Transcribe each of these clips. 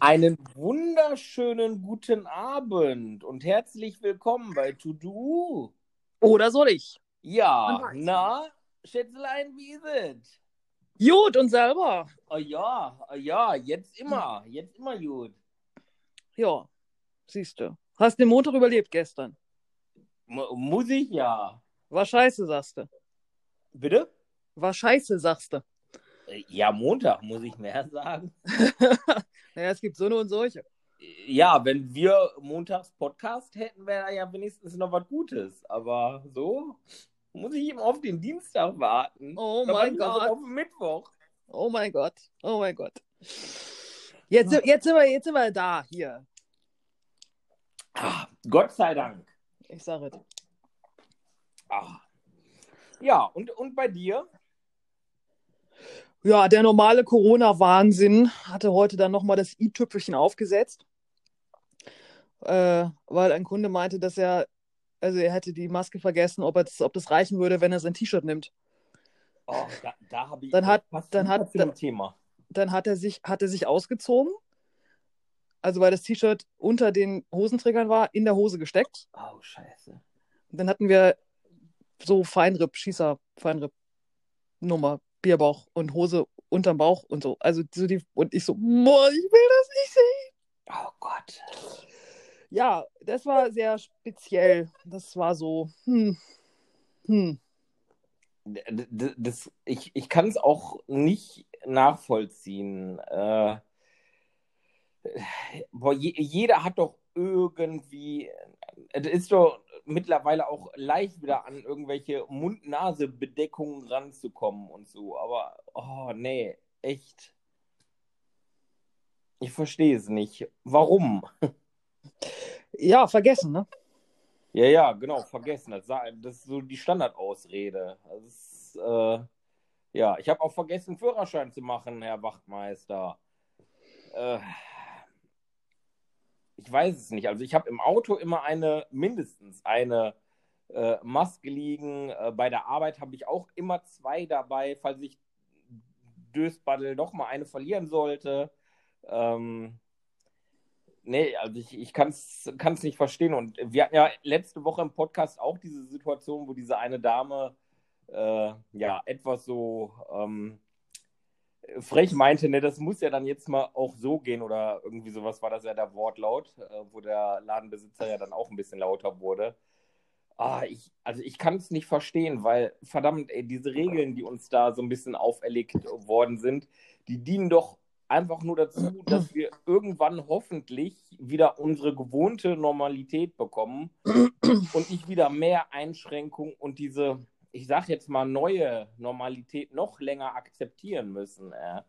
Einen wunderschönen guten Abend und herzlich willkommen bei To Do. Oder soll ich? Ja, na, Schätzelein, wie ist es? Gut, und selber? Oh ja, oh ja, jetzt immer, jetzt immer gut. Ja, siehst du. Hast den Montag überlebt gestern. M muss ich ja. War scheiße, sagst du. Bitte? War scheiße, sagst du. Ja, Montag muss ich mehr sagen. naja, es gibt so eine und solche. Ja, wenn wir montags Podcast hätten, wäre ja wenigstens noch was Gutes. Aber so muss ich eben auf den Dienstag warten. Oh Dann mein Gott. Auf den Mittwoch. Oh mein Gott. Oh mein Gott. Jetzt, sind- jetzt, sind wir, jetzt sind wir da, hier. Ah, Gott sei Dank. Ich sage es. Ah. Ja, und, und bei dir? Ja, der normale Corona-Wahnsinn hatte heute dann nochmal das i-Tüpfelchen aufgesetzt, äh, weil ein Kunde meinte, dass er, also er hätte die Maske vergessen, ob, das, ob das reichen würde, wenn er sein T-Shirt nimmt. Oh, da, da habe ich Dann hat- dann hat- dem Thema. Dann hat er sich, hat er sich ausgezogen, also weil das T-Shirt unter den Hosenträgern war, in der Hose gesteckt. Oh, scheiße. Dann hatten wir so Feinripp, Schießer, Feinripp, Nummer, Bierbauch und Hose unterm Bauch und so. Also so die, und ich so, boah, ich will das nicht sehen. Oh Gott. Ja, das war sehr speziell. Das war so, hm, hm. D- d- Das, ich ich kann es auch nicht nachvollziehen. Äh, boah, je, jeder hat doch irgendwie, es ist doch mittlerweile auch leicht wieder an irgendwelche Mund-Nase-Bedeckungen ranzukommen und so. Aber, oh nee, echt. Ich verstehe es nicht. Warum? Ja, vergessen, ne? Ja, ja, genau, vergessen. Das, ist so die Standardausrede. Das ist, äh, ja, ich habe auch vergessen, Führerschein zu machen, Herr Wachtmeister. Äh, ich weiß es nicht. Also ich habe im Auto immer eine, mindestens eine äh, Maske liegen. Äh, bei der Arbeit habe ich auch immer zwei dabei, falls ich Dösbaddel doch mal eine verlieren sollte. Ähm, Nee, also ich, ich kann es nicht verstehen. Und wir hatten ja letzte Woche im Podcast auch diese Situation, wo diese eine Dame äh, ja etwas so ähm, frech meinte, ne, das muss ja dann jetzt mal auch so gehen oder irgendwie sowas war das ja der Wortlaut, äh, wo der Ladenbesitzer ja dann auch ein bisschen lauter wurde. Ah, ich, also ich kann es nicht verstehen, weil verdammt, ey, diese Regeln, die uns da so ein bisschen auferlegt worden sind, die dienen doch einfach nur dazu, dass wir irgendwann hoffentlich wieder unsere gewohnte Normalität bekommen und nicht wieder mehr Einschränkungen und diese, ich sag jetzt mal, neue Normalität noch länger akzeptieren müssen. Äh.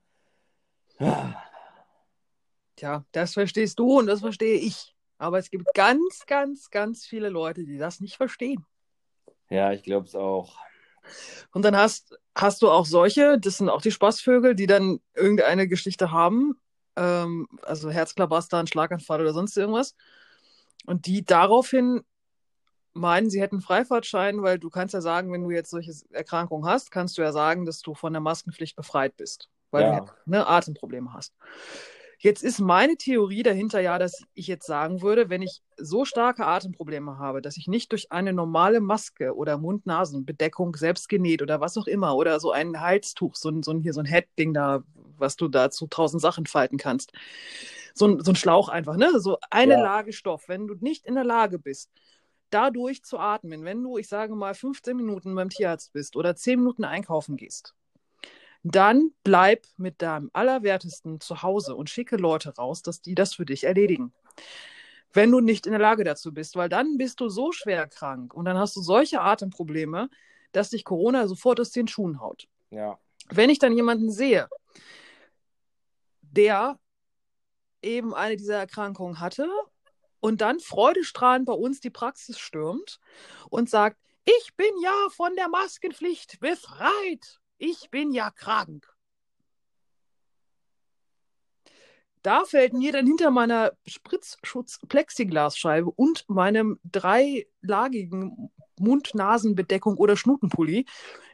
Tja, das verstehst du und das verstehe ich. Aber es gibt ganz, ganz, ganz viele Leute, die das nicht verstehen. Ja, ich glaube es auch. Und dann hast, hast du auch solche, das sind auch die Spaßvögel, die dann irgendeine Geschichte haben, ähm, also Herzklabaster, einen Schlaganfall oder sonst irgendwas. Und die daraufhin meinen, sie hätten Freifahrtschein, weil du kannst ja sagen, wenn du jetzt solche Erkrankungen hast, kannst du ja sagen, dass du von der Maskenpflicht befreit bist, weil Ja. du ne, Atemprobleme hast. Jetzt ist meine Theorie dahinter ja, dass ich jetzt sagen würde, wenn ich so starke Atemprobleme habe, dass ich nicht durch eine normale Maske oder Mund-Nasen-Bedeckung selbst genäht oder was auch immer oder so ein Halstuch, so ein, so ein, hier so ein Head-Ding da, was du da zu tausend Sachen falten kannst. So ein, so ein Schlauch einfach, ne? So eine Ja. Lage Stoff. Wenn du nicht in der Lage bist, dadurch zu atmen, wenn du, ich sage mal, 15 Minuten beim Tierarzt bist oder 10 Minuten einkaufen gehst, dann bleib mit deinem Allerwertesten zu Hause und schicke Leute raus, dass die das für dich erledigen. Wenn du nicht in der Lage dazu bist, weil dann bist du so schwer krank und dann hast du solche Atemprobleme, dass dich Corona sofort aus den Schuhen haut. Ja. Wenn ich dann jemanden sehe, der eben eine dieser Erkrankungen hatte und dann freudestrahlend bei uns die Praxis stürmt und sagt, ich bin ja von der Maskenpflicht befreit. Ich bin ja krank. Da fällt mir dann hinter meiner Spritzschutz-Plexiglasscheibe und meinem dreilagigen Mund-Nasen-Bedeckung oder Schnutenpulli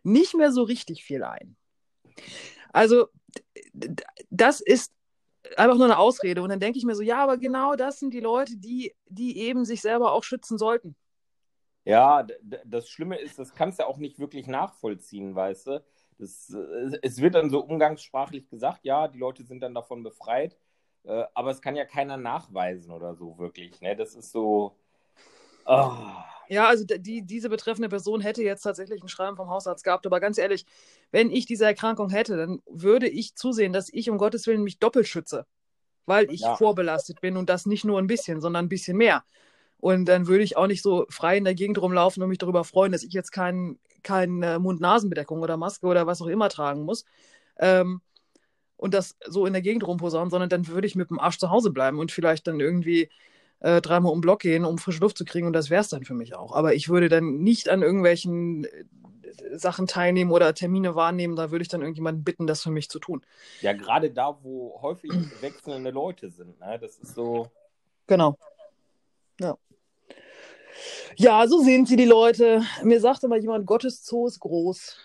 nicht mehr so richtig viel ein. Also, das ist einfach nur eine Ausrede. Und dann denke ich mir so, ja, aber genau das sind die Leute, die, die eben sich selber auch schützen sollten. Ja, das Schlimme ist, das kannst du auch nicht wirklich nachvollziehen, weißt du. Das, äh, es wird dann so umgangssprachlich gesagt, ja, die Leute sind dann davon befreit, äh, aber es kann ja keiner nachweisen oder so wirklich. Ne? Das ist so. Oh. Ja, also die, diese betreffende Person hätte jetzt tatsächlich ein Schreiben vom Hausarzt gehabt, aber ganz ehrlich, wenn ich diese Erkrankung hätte, dann würde ich zusehen, dass ich um Gottes Willen mich doppelt schütze, weil ich ja. vorbelastet bin und das nicht nur ein bisschen, sondern ein bisschen mehr. Und dann würde ich auch nicht so frei in der Gegend rumlaufen und mich darüber freuen, dass ich jetzt keinen keine Mund-Nasen-Bedeckung oder Maske oder was auch immer tragen muss. Ähm, und das so in der Gegend rumposaunen, sondern dann würde ich mit dem Arsch zu Hause bleiben und vielleicht dann irgendwie äh, dreimal um den Block gehen, um frische Luft zu kriegen und das wäre es dann für mich auch. Aber ich würde dann nicht an irgendwelchen äh, Sachen teilnehmen oder Termine wahrnehmen, da würde ich dann irgendjemanden bitten, das für mich zu tun. Ja, gerade da, wo häufig wechselnde Leute sind, ne? das ist so. Genau. Ja. Ja, so sehen sie die Leute. Mir sagte mal jemand, Gottes Zoo ist groß.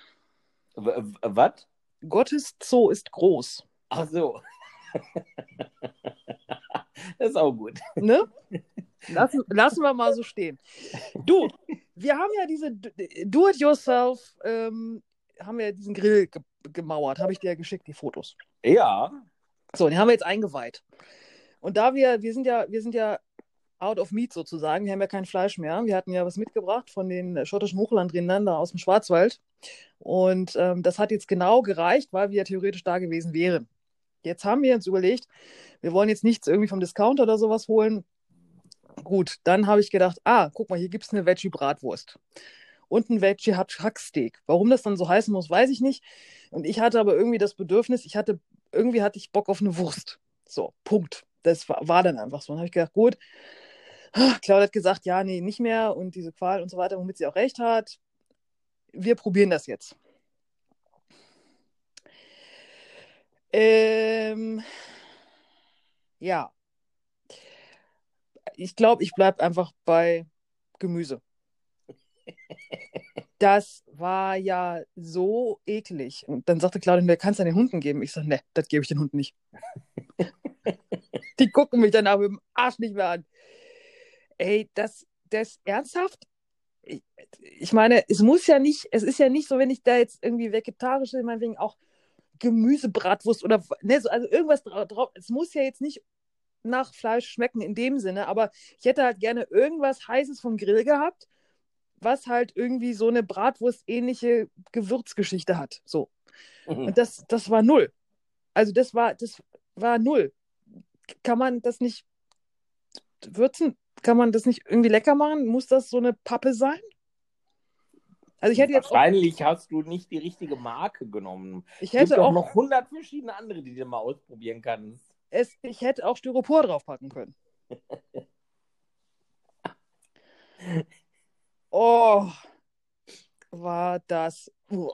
Was? Gottes Zoo ist groß. Ach so. das ist auch gut. Ne? Lassen, lassen wir mal so stehen. Du, wir haben ja diese Do-it-yourself, ähm, haben wir diesen Grill ge gemauert, habe ich dir ja geschickt, die Fotos. Ja. So, den haben wir jetzt eingeweiht. Und da wir, wir sind ja, wir sind ja out of meat sozusagen. Wir haben ja kein Fleisch mehr. Wir hatten ja was mitgebracht von den schottischen Hochlandrindern da aus dem Schwarzwald. Und ähm, das hat jetzt genau gereicht, weil wir ja theoretisch da gewesen wären. Jetzt haben wir uns überlegt, wir wollen jetzt nichts irgendwie vom Discounter oder sowas holen. Gut, dann habe ich gedacht, ah, guck mal, hier gibt es eine Veggie-Bratwurst und ein Veggie-Hacksteak. Warum das dann so heißen muss, weiß ich nicht. Und ich hatte aber irgendwie das Bedürfnis, ich hatte, irgendwie hatte ich Bock auf eine Wurst. So, Punkt. Das war, war dann einfach so. Dann habe ich gedacht, gut, Claudia hat gesagt, ja, nee, nicht mehr und diese Qual und so weiter, womit sie auch recht hat. Wir probieren das jetzt. Ähm, ja. Ich glaube, ich bleibe einfach bei Gemüse. Das war ja so eklig. Und dann sagte Claudia, wer kann es den Hunden geben? Ich sage, ne, das gebe ich den Hunden nicht. Die gucken mich danach mit dem Arsch nicht mehr an. Ey, das, das ernsthaft? Ich, ich meine, es muss ja nicht, es ist ja nicht so, wenn ich da jetzt irgendwie vegetarisch bin, meinetwegen auch Gemüsebratwurst oder ne, so, also irgendwas drauf. Es muss ja jetzt nicht nach Fleisch schmecken in dem Sinne, aber ich hätte halt gerne irgendwas Heißes vom Grill gehabt, was halt irgendwie so eine Bratwurst-ähnliche Gewürzgeschichte hat. So. Mhm. Und das, das war null. Also das war, das war null. Kann man das nicht würzen? Kann man das nicht irgendwie lecker machen? Muss das so eine Pappe sein? Also ich hätte jetzt Wahrscheinlich hast du nicht die richtige Marke genommen. Ich hätte gibt auch noch 100 verschiedene andere, die du mal ausprobieren kannst. Es, ich hätte auch Styropor draufpacken können. oh, war das. Uh.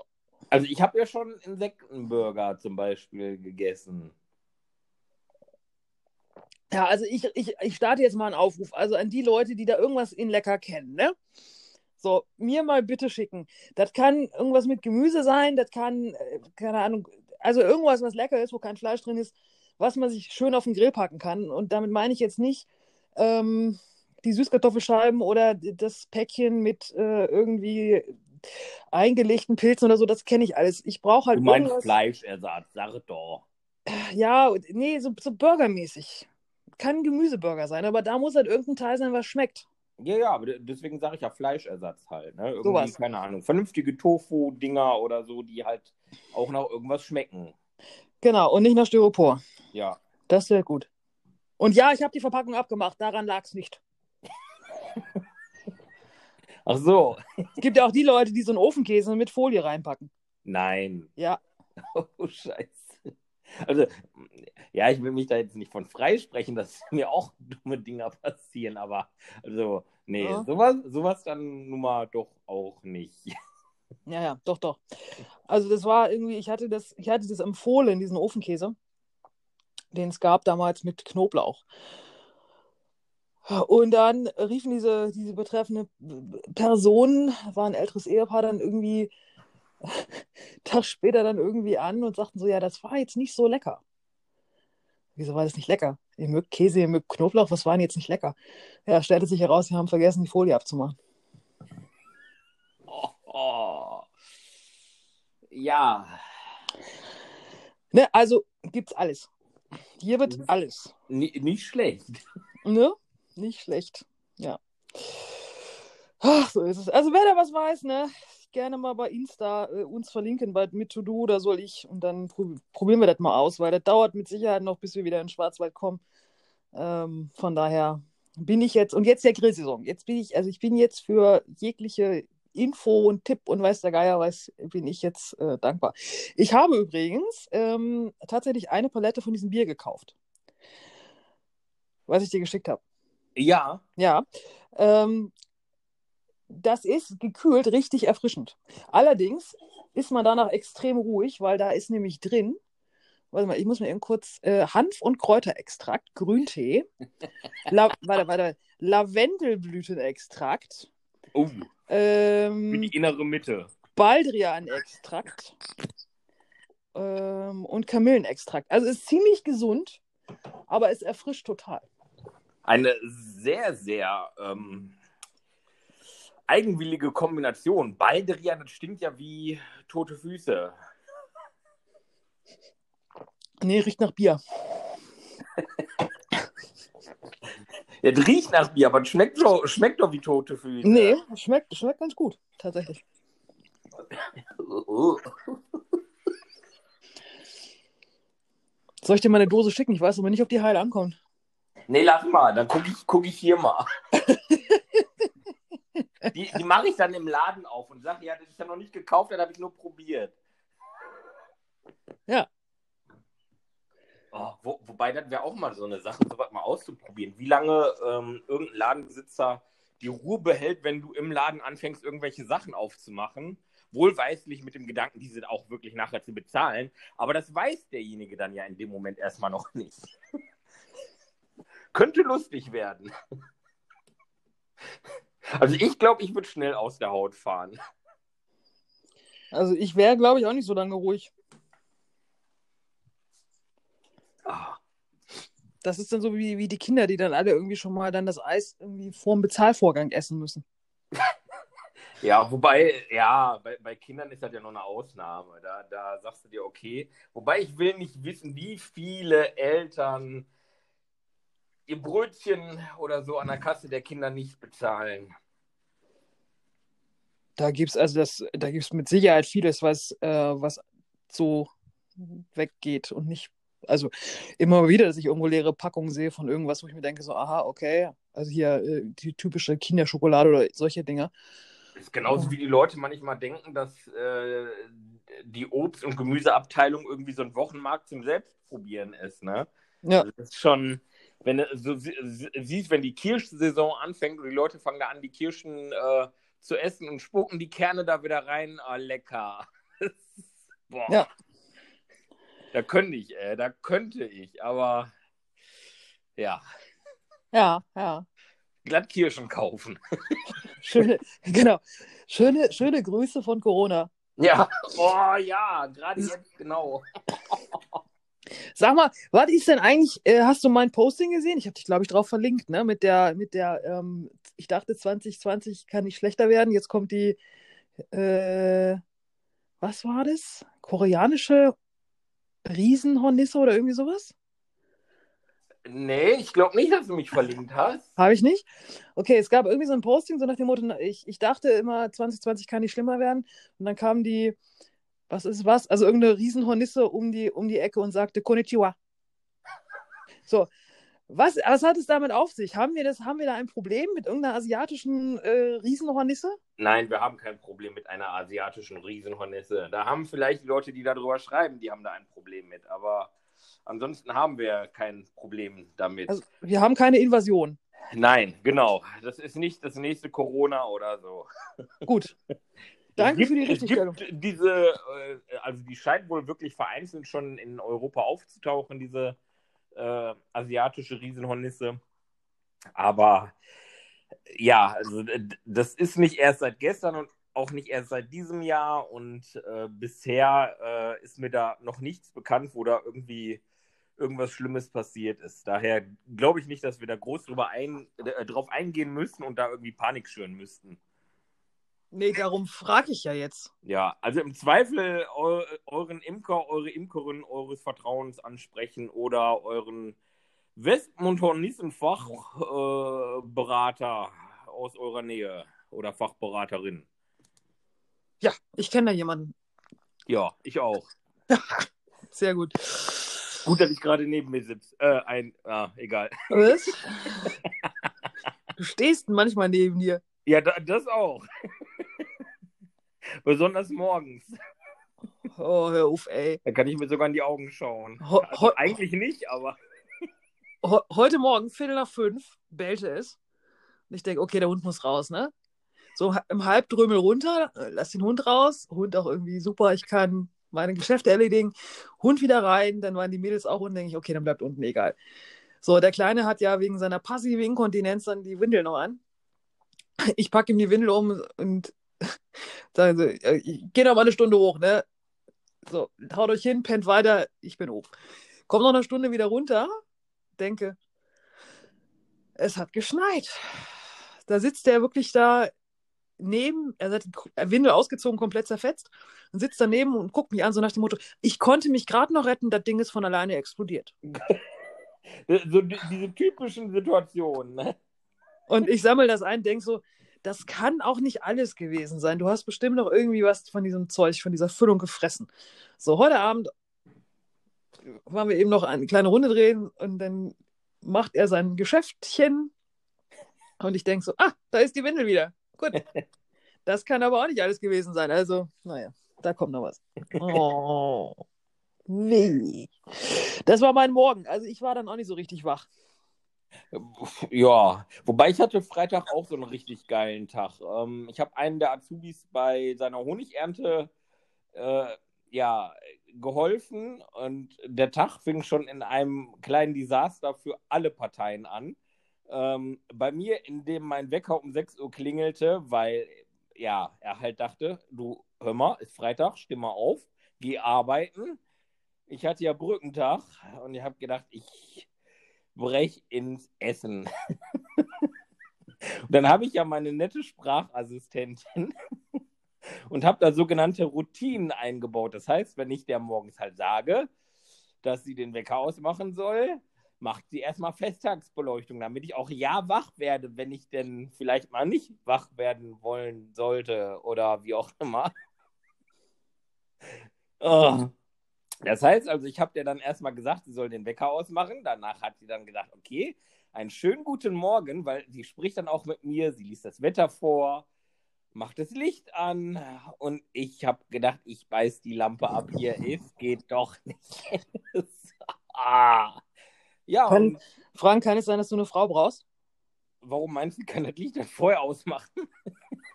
Also ich habe ja schon Insektenburger zum Beispiel gegessen. Ja, also ich, ich, ich starte jetzt mal einen Aufruf. Also an die Leute, die da irgendwas in lecker kennen, ne? So, mir mal bitte schicken. Das kann irgendwas mit Gemüse sein, das kann, äh, keine Ahnung, also irgendwas, was lecker ist, wo kein Fleisch drin ist, was man sich schön auf den Grill packen kann. Und damit meine ich jetzt nicht ähm, die Süßkartoffelscheiben oder das Päckchen mit äh, irgendwie eingelegten Pilzen oder so, das kenne ich alles. Ich brauche halt. Du meinst irgendwas... Fleischersatz, sag doch. Ja, nee, so, so burgermäßig kann Gemüseburger sein, aber da muss halt irgendein Teil sein, was schmeckt. Ja, ja, aber deswegen sage ich ja Fleischersatz halt. Ne? Irgendwie, Sowas. keine Ahnung, vernünftige Tofu-Dinger oder so, die halt auch noch irgendwas schmecken. Genau, und nicht nach Styropor. Ja. Das wäre gut. Und ja, ich habe die Verpackung abgemacht, daran lag es nicht. Ach so. Es gibt ja auch die Leute, die so einen Ofenkäse mit Folie reinpacken. Nein. Ja. Oh, Scheiße. Also, ja, ich will mich da jetzt nicht von freisprechen, dass mir auch dumme Dinger passieren, aber also, nee, ja. sowas, sowas dann nun mal doch auch nicht. Ja, ja, doch, doch. Also das war irgendwie, ich hatte das, ich hatte das empfohlen, diesen Ofenkäse, den es gab damals mit Knoblauch. Und dann riefen diese, diese betreffende Person, war ein älteres Ehepaar, dann irgendwie Tag später dann irgendwie an und sagten so, ja, das war jetzt nicht so lecker. Wieso war das nicht lecker? Ihr mögt Käse, ihr mögt Knoblauch, was war denn jetzt nicht lecker? Ja, stellte sich heraus, sie haben vergessen, die Folie abzumachen. Oh. Ja. Ne, also gibt's alles. Hier wird alles. N nicht schlecht. Ne? Nicht schlecht. Ja. Ach, so ist es. Also wer da was weiß, ne? Gerne mal bei Insta äh, uns verlinken, bei mit To Do oder soll ich. Und dann prob probieren wir das mal aus, weil das dauert mit Sicherheit noch, bis wir wieder in Schwarzwald kommen. Ähm, von daher bin ich jetzt, und jetzt der Grillsaison. Jetzt bin ich, also ich bin jetzt für jegliche Info und Tipp und weiß der Geier was, bin ich jetzt äh, dankbar. Ich habe übrigens ähm, tatsächlich eine Palette von diesem Bier gekauft. Was ich dir geschickt habe. Ja. Ja. Ähm, das ist gekühlt richtig erfrischend. Allerdings ist man danach extrem ruhig, weil da ist nämlich drin, warte mal, ich muss mir eben kurz äh, Hanf- und Kräuterextrakt, Grüntee, La warte, warte, Lavendelblütenextrakt, Oh, ähm, für die innere Mitte. Baldrian-Extrakt ähm, und Kamillenextrakt. Also ist ziemlich gesund, aber es erfrischt total. Eine sehr, sehr ähm, eigenwillige Kombination. Baldrian, das stinkt ja wie tote Füße. Nee, riecht nach Bier. Ja, das riecht nach Bier, aber es schmeckt doch, schmeckt doch wie tote Füße. Nee, schmeckt, schmeckt ganz gut, tatsächlich. Soll ich dir mal eine Dose schicken? Ich weiß aber nicht, ob die heil ankommt. Nee, lass mal, dann gucke ich, guck ich hier mal. die die mache ich dann im Laden auf und sage, ja, das ist ja noch nicht gekauft, das habe ich nur probiert. Ja. Oh, wo, wobei, das wäre auch mal so eine Sache, sowas mal auszuprobieren. Wie lange ähm, irgendein Ladenbesitzer die Ruhe behält, wenn du im Laden anfängst, irgendwelche Sachen aufzumachen. Wohlweislich mit dem Gedanken, diese auch wirklich nachher zu bezahlen. Aber das weiß derjenige dann ja in dem Moment erstmal noch nicht. Könnte lustig werden. Also ich glaube, ich würde schnell aus der Haut fahren. Also ich wäre, glaube ich, auch nicht so lange ruhig. Ah, Das ist dann so wie, wie die Kinder, die dann alle irgendwie schon mal dann das Eis irgendwie vor dem Bezahlvorgang essen müssen. Ja, wobei, ja, bei, bei Kindern ist das ja noch eine Ausnahme. Da, da sagst du dir, okay. Wobei ich will nicht wissen, wie viele Eltern ihr Brötchen oder so an der Kasse der Kinder nicht bezahlen. Da gibt es also das, da gibt es mit Sicherheit vieles, was, äh, was so weggeht und nicht. Also immer wieder, dass ich irgendwo leere Packungen sehe von irgendwas, wo ich mir denke, so, aha, okay, also hier äh, die typische Kinderschokolade oder solche Dinge. Das ist genauso wie die Leute manchmal denken, dass äh, die Obst- und Gemüseabteilung irgendwie so ein Wochenmarkt zum Selbstprobieren ist, ne? Ja, Also das ist schon, wenn du so sie- sie- siehst, wenn die Kirschsaison anfängt und die Leute fangen da an, die Kirschen äh, zu essen und spucken die Kerne da wieder rein, ah, lecker. Boah. Ja. Da könnte ich, äh, da könnte ich, aber ja, ja, ja. glatt Kirschen kaufen. Schöne, genau. Schöne, schöne Grüße von Corona. Ja, oh ja, gerade jetzt, genau. Sag mal, was ist denn eigentlich, äh, hast du mein Posting gesehen? Ich habe dich, glaube ich, drauf verlinkt, ne? Mit der, mit der, ähm, ich dachte 2020 kann nicht schlechter werden. Jetzt kommt die, äh, was war das? Koreanische Riesenhornisse oder irgendwie sowas? Nee, ich glaube nicht, dass du mich verlinkt hast. Habe ich nicht? Okay, es gab irgendwie so ein Posting, so nach dem Motto, ich, ich dachte immer, 2020 kann nicht schlimmer werden. Und dann kam die, was ist was? Also irgendeine Riesenhornisse um die, um die Ecke und sagte Konnichiwa. So, was, was hat es damit auf sich? Haben wir, das, haben wir da ein Problem mit irgendeiner asiatischen äh, Riesenhornisse? Nein, wir haben kein Problem mit einer asiatischen Riesenhornisse. Da haben vielleicht die Leute, die darüber schreiben, die haben da ein Problem mit. Aber ansonsten haben wir kein Problem damit. Also, wir haben keine Invasion. Nein, genau. Das ist nicht das nächste Corona oder so. Gut. Danke gibt, für die Richtigstellung. Es gibt diese, äh, also die scheint wohl wirklich vereinzelt schon in Europa aufzutauchen, diese äh, asiatische Riesenhornisse. Aber ja, also das ist nicht erst seit gestern und auch nicht erst seit diesem Jahr und äh, bisher äh, ist mir da noch nichts bekannt, wo da irgendwie irgendwas Schlimmes passiert ist. Daher glaube ich nicht, dass wir da groß drüber ein, äh, drauf eingehen müssen und da irgendwie Panik schüren müssten. Nee, darum frage ich ja jetzt. Ja, also im Zweifel eu euren Imker, eure Imkerin eures Vertrauens ansprechen oder euren Westmund Hornissen Fachberater äh, aus eurer Nähe oder Fachberaterin. Ja, ich kenne da jemanden. Ja, ich auch. Sehr gut. Gut, dass ich gerade neben mir sitze. Äh, ein, ah, egal. Was? Du stehst manchmal neben dir. Ja, da, das auch. Besonders morgens. Oh, hör auf, ey. Da kann ich mir sogar in die Augen schauen. Ho Also eigentlich nicht, aber. Ho heute Morgen, Viertel nach fünf, bellte es. Und ich denke, okay, der Hund muss raus, ne? So im Halbdrömel runter, äh, lass den Hund raus. Hund auch irgendwie super, ich kann meine Geschäfte erledigen. Hund wieder rein, dann waren die Mädels auch unten, denke ich, okay, dann bleibt unten egal. So, der Kleine hat ja wegen seiner passiven Inkontinenz dann die Windel noch an. Ich packe ihm die Windel um und sage so, äh, ich geh noch mal eine Stunde hoch, ne? So, haut euch hin, pennt weiter, ich bin hoch. Komm noch eine Stunde wieder runter, denke, es hat geschneit. Da sitzt er wirklich da neben, er hat die Windel ausgezogen, komplett zerfetzt und sitzt daneben und guckt mich an, so nach dem Motto, ich konnte mich gerade noch retten, das Ding ist von alleine explodiert. So die- diese typischen Situationen. Ne? Und ich sammle das ein, denke so, das kann auch nicht alles gewesen sein. Du hast bestimmt noch irgendwie was von diesem Zeug, von dieser Füllung gefressen. So, heute Abend waren wir eben noch eine kleine Runde drehen und dann macht er sein Geschäftchen und ich denke so, ah, da ist die Windel wieder. Gut. Das kann aber auch nicht alles gewesen sein. Also, naja, da kommt noch was. Oh. Weh. Das war mein Morgen. Also ich war dann auch nicht so richtig wach. Ja, wobei ich hatte Freitag auch so einen richtig geilen Tag. Ähm, ich habe einen der Azubis bei seiner Honigernte äh, ja, geholfen und der Tag fing schon in einem kleinen Desaster für alle Parteien an. Ähm, bei mir, in dem mein Wecker um 6 Uhr klingelte, weil ja, er halt dachte, du hör mal, ist Freitag, steh mal auf, geh arbeiten. Ich hatte ja Brückentag und ich habe gedacht, ich brech ins Essen. und dann habe ich ja meine nette Sprachassistentin und habe da sogenannte Routinen eingebaut. Das heißt, wenn ich der morgens halt sage, dass sie den Wecker ausmachen soll, macht sie erstmal Festtagsbeleuchtung, damit ich auch ja wach werde, wenn ich denn vielleicht mal nicht wach werden wollen sollte oder wie auch immer. Oh. Das heißt also, ich habe dir dann erstmal gesagt, sie soll den Wecker ausmachen. Danach hat sie dann gesagt, okay, einen schönen guten Morgen, weil sie spricht dann auch mit mir, sie liest das Wetter vor, macht das Licht an und ich habe gedacht, ich beiß die Lampe ab hier, es geht doch nicht. ah. Ja, Kann- und Frank, kann es sein, dass du eine Frau brauchst? warum meinst du, kann das Licht dann vorher ausmachen?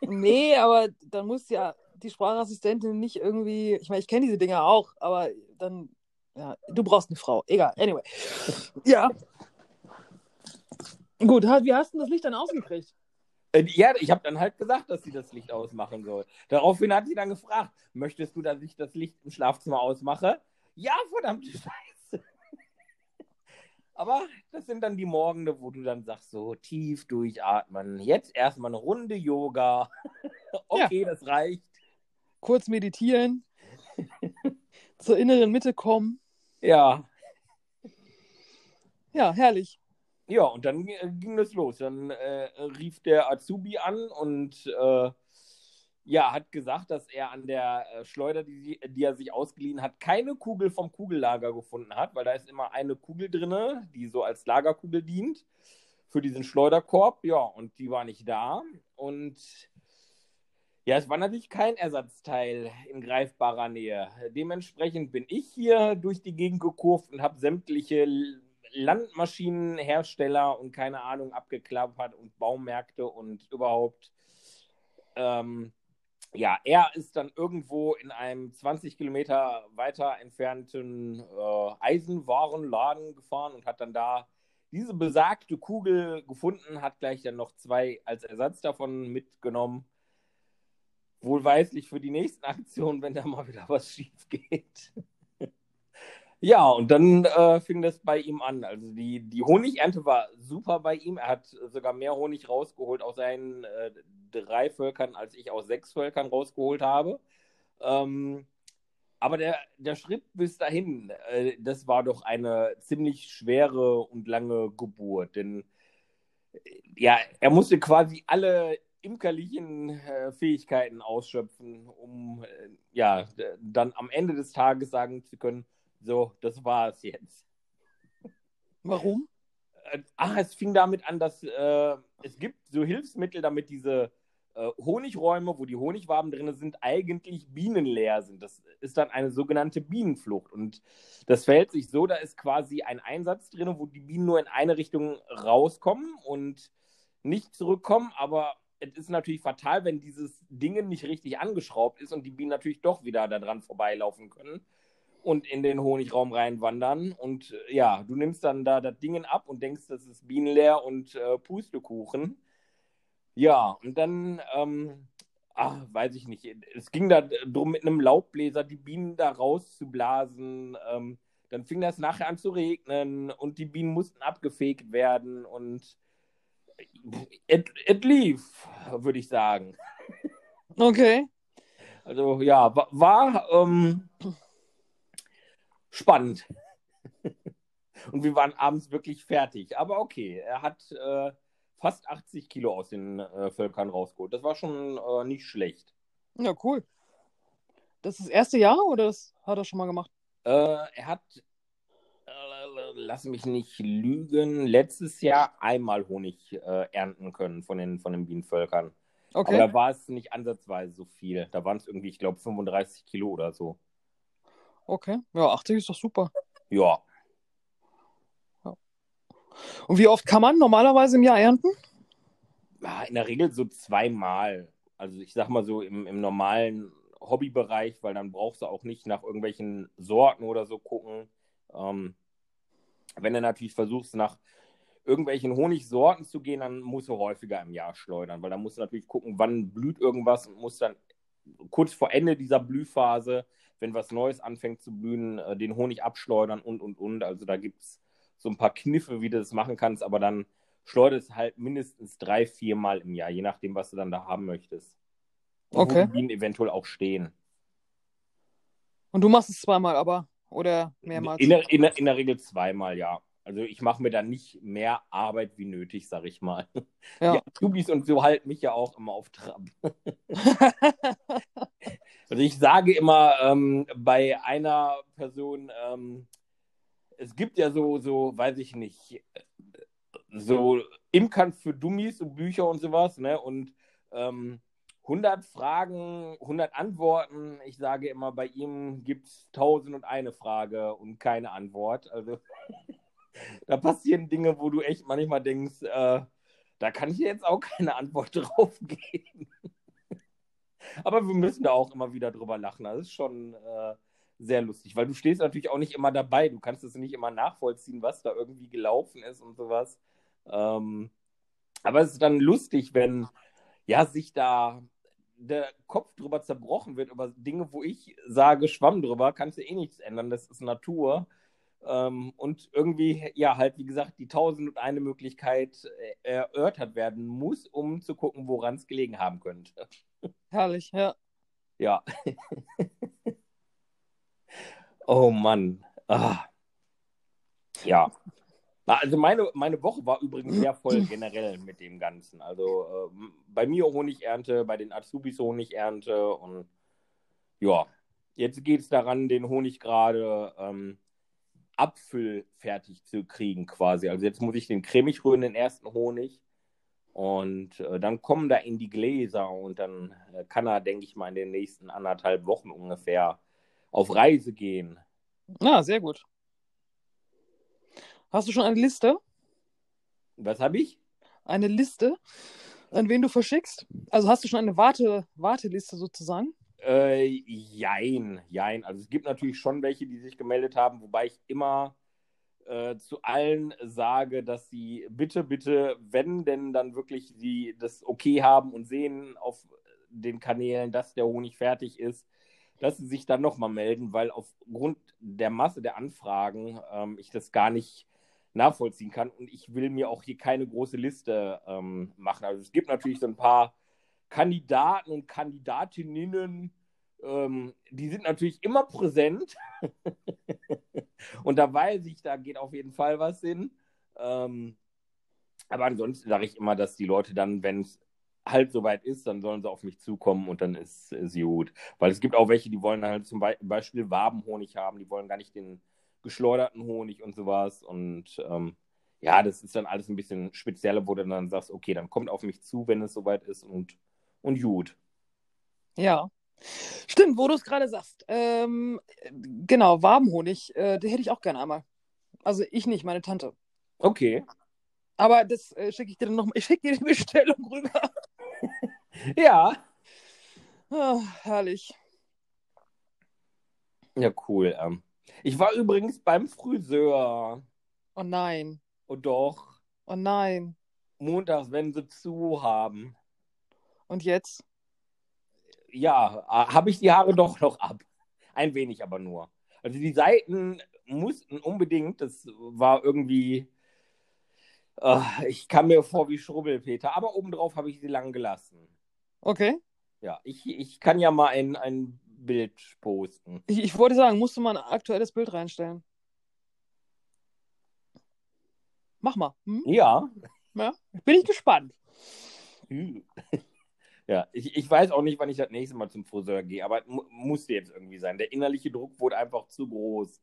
Nee, aber dann muss ja die Sprachassistentin nicht irgendwie. Ich meine, ich kenne diese Dinger auch, aber dann. Ja, du brauchst eine Frau. Egal. Anyway. Ja. Gut, wie hast du das Licht dann ausgekriegt? Äh, Ja, ich habe dann halt gesagt, dass sie das Licht ausmachen soll. Daraufhin hat sie dann gefragt, möchtest du, dass ich das Licht im Schlafzimmer ausmache? Ja, verdammte Scheiße. Aber das sind dann die Morgende, wo du dann sagst, so tief durchatmen. Jetzt erstmal eine Runde Yoga. Okay, das reicht. Kurz meditieren, zur inneren Mitte kommen. Ja. Ja, herrlich. Ja, und dann ging das los. Dann äh, rief der Azubi an und äh, ja, hat gesagt, dass er an der äh, Schleuder, die, die er sich ausgeliehen hat, keine Kugel vom Kugellager gefunden hat, weil da ist immer eine Kugel drin, die so als Lagerkugel dient für diesen Schleuderkorb. Ja, und die war nicht da. Und ja, es war natürlich kein Ersatzteil in greifbarer Nähe. Dementsprechend bin ich hier durch die Gegend gekurft und habe sämtliche Landmaschinenhersteller und keine Ahnung abgeklappert und Baumärkte und überhaupt. Ähm, ja, er ist dann irgendwo in einem 20 Kilometer weiter entfernten äh, Eisenwarenladen gefahren und hat dann da diese besagte Kugel gefunden, hat gleich dann noch zwei als Ersatz davon mitgenommen. Wohlweislich für die nächsten Aktionen, wenn da mal wieder was schief geht. Ja, und dann äh, fing das bei ihm an. Also die, die Honigernte war super bei ihm. Er hat sogar mehr Honig rausgeholt aus seinen äh, drei Völkern, als ich aus sechs Völkern rausgeholt habe. Ähm, aber der, der Schritt bis dahin, äh, das war doch eine ziemlich schwere und lange Geburt. Denn äh, ja, er musste quasi alle imkerlichen äh, Fähigkeiten ausschöpfen, um äh, ja dann am Ende des Tages sagen zu können, so, das war es jetzt. Warum? Äh, ach, es fing damit an, dass äh, es gibt so Hilfsmittel, damit diese äh, Honigräume, wo die Honigwaben drin sind, eigentlich bienenleer sind. Das ist dann eine sogenannte Bienenflucht. Und das verhält sich so, da ist quasi ein Einsatz drin, wo die Bienen nur in eine Richtung rauskommen und nicht zurückkommen. Aber es ist natürlich fatal, wenn dieses Ding nicht richtig angeschraubt ist und die Bienen natürlich doch wieder daran vorbeilaufen können und in den Honigraum reinwandern. Und äh, ja, du nimmst dann da das Ding ab und denkst, das ist bienenleer und äh, Pustekuchen. Ja, und dann, ähm, ach, weiß ich nicht, es ging da drum, mit einem Laubbläser die Bienen da rauszublasen. Ähm, dann fing das nachher an zu regnen und die Bienen mussten abgefegt werden und es lief, würde ich sagen. Okay. Also ja, war, war ähm, spannend. und wir waren abends wirklich fertig. Aber okay, er hat äh, fast 80 Kilo aus den äh, Völkern rausgeholt. Das war schon äh, nicht schlecht. Ja, cool. Das ist das erste Jahr oder das hat er schon mal gemacht? Äh, er hat, lass mich nicht lügen, letztes Jahr einmal Honig äh, ernten können von den, von den Bienenvölkern. Okay. Aber da war es nicht ansatzweise so viel. Da waren es irgendwie, ich glaube, 35 Kilo oder so. Okay, ja, 80 ist doch super. Ja, und wie oft kann man normalerweise im Jahr ernten? In der Regel so zweimal. Also ich sag mal so im, im normalen Hobbybereich, weil dann brauchst du auch nicht nach irgendwelchen Sorten oder so gucken. Ähm, wenn du natürlich versuchst, nach irgendwelchen Honigsorten zu gehen, dann musst du häufiger im Jahr schleudern, weil dann musst du natürlich gucken, wann blüht irgendwas und musst dann kurz vor Ende dieser Blühphase, wenn was Neues anfängt zu blühen, äh, den Honig abschleudern und und und. Also da gibt es so ein paar Kniffe, wie du das machen kannst, aber dann schleuderst halt mindestens drei, vier Mal im Jahr, je nachdem, was du dann da haben möchtest. Und okay. Wo die Bienen eventuell auch stehen. Und du machst es zweimal aber oder mehrmals? In der, in der, in der Regel zweimal, ja. Also ich mache mir da nicht mehr Arbeit wie nötig, sag ich mal. Ja. Die Azubis und so halten mich ja auch immer auf Trab. also ich sage immer ähm, bei einer Person, ähm, es gibt ja so, so, weiß ich nicht, so Imkern für Dummies und Bücher und sowas, ne? Und ähm, 100 Fragen, 100 Antworten. Ich sage immer, bei ihm gibt es 1001 Frage und keine Antwort. Also da passieren Dinge, wo du echt manchmal denkst, äh, da kann ich jetzt auch keine Antwort drauf geben. Aber wir müssen da auch immer wieder drüber lachen. Das ist schon äh, sehr lustig, weil du stehst natürlich auch nicht immer dabei. Du kannst es nicht immer nachvollziehen, was da irgendwie gelaufen ist und sowas. Ähm, aber es ist dann lustig, wenn ja sich da der Kopf drüber zerbrochen wird über Dinge, wo ich sage, schwamm drüber, kannst du eh nichts ändern, das ist Natur. Ähm, und irgendwie, ja, halt, wie gesagt, die tausend und eine Möglichkeit äh, erörtert werden muss, um zu gucken, woran es gelegen haben könnte. Herrlich, ja. Ja. Oh Mann. Ah. Ja. Also meine, meine Woche war übrigens sehr voll generell mit dem Ganzen. Also äh, bei mir Honigernte, bei den Azubis Honigernte und ja, jetzt geht es daran, den Honig gerade ähm, abfüllfertig zu kriegen quasi. Also jetzt muss ich den cremig rühren, den ersten Honig. Und äh, dann kommen da in die Gläser und dann äh, kann er, denke ich mal, in den nächsten anderthalb Wochen ungefähr auf Reise gehen. Ah, sehr gut. Hast du schon eine Liste? Was habe ich? Eine Liste, an wen du verschickst? Also hast du schon eine Warte Warteliste sozusagen? Äh, jein, jein. Also es gibt natürlich schon welche, die sich gemeldet haben, wobei ich immer äh, zu allen sage, dass sie bitte, bitte, wenn denn dann wirklich sie das okay haben und sehen auf den Kanälen, dass der Honig fertig ist, dass sie sich dann nochmal melden, weil aufgrund der Masse der Anfragen ähm, ich das gar nicht nachvollziehen kann und ich will mir auch hier keine große Liste ähm, machen. Also es gibt natürlich so ein paar Kandidaten und Kandidatinnen, ähm, die sind natürlich immer präsent und da weiß ich, da geht auf jeden Fall was hin. Ähm, aber ansonsten sage ich immer, dass die Leute dann, wenn es halt soweit ist, dann sollen sie auf mich zukommen und dann ist, ist gut. Weil es gibt auch welche, die wollen halt zum Beispiel Wabenhonig haben, die wollen gar nicht den geschleuderten Honig und sowas. Und ähm, ja, das ist dann alles ein bisschen spezieller, wo du dann sagst, okay, dann kommt auf mich zu, wenn es soweit ist und, und gut. Ja. Stimmt, wo du es gerade sagst. Ähm, genau, Wabenhonig, äh, den hätte ich auch gerne einmal. Also ich nicht, meine Tante. Okay. Aber das äh, schicke ich dir dann noch. Ich schicke dir die Bestellung rüber. ja. Oh, herrlich. Ja, cool. Ähm. Ich war übrigens beim Friseur. Oh nein. Oh doch. Oh nein. Montags, wenn sie zu haben. Und jetzt? Ja, habe ich die Haare doch noch ab. Ein wenig aber nur. Also die Seiten mussten unbedingt, das war irgendwie, uh, ich kam mir vor wie Schrubbelpeter, aber obendrauf habe ich sie lang gelassen. Okay. Ja, ich, ich kann ja mal ein, ein Bild posten. Ich, ich wollte sagen, musst du mal ein aktuelles Bild reinstellen. Mach mal. Hm? Ja. ja. Bin ich gespannt. Ja, ich, ich weiß auch nicht, wann ich das nächste Mal zum Friseur gehe, aber musste jetzt irgendwie sein. Der innerliche Druck wurde einfach zu groß.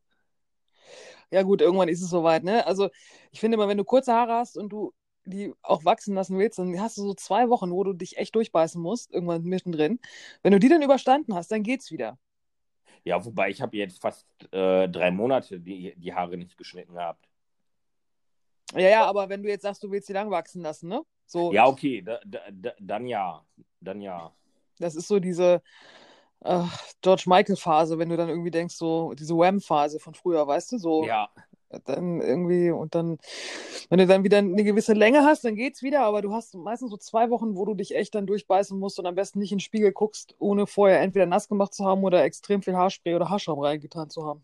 Ja, gut, irgendwann ist es soweit, ne? Also, ich finde immer, wenn du kurze Haare hast und du die auch wachsen lassen willst, dann hast du so zwei Wochen, wo du dich echt durchbeißen musst, irgendwann mittendrin. Wenn du die dann überstanden hast, dann geht's wieder. Ja, wobei ich habe jetzt fast äh, drei Monate die, die Haare nicht geschnitten gehabt. Ja, ja, aber wenn du jetzt sagst, du willst sie lang wachsen lassen, ne? So. Ja, okay, da, da, da, dann ja. Dann ja. Das ist so diese äh, George Michael-Phase, wenn du dann irgendwie denkst, so diese Wham-Phase von früher, weißt du? So. Ja, dann irgendwie und dann, wenn du dann wieder eine gewisse Länge hast, dann geht's wieder, aber du hast meistens so zwei Wochen, wo du dich echt dann durchbeißen musst und am besten nicht in den Spiegel guckst, ohne vorher entweder nass gemacht zu haben oder extrem viel Haarspray oder Haarschaum reingetan zu haben.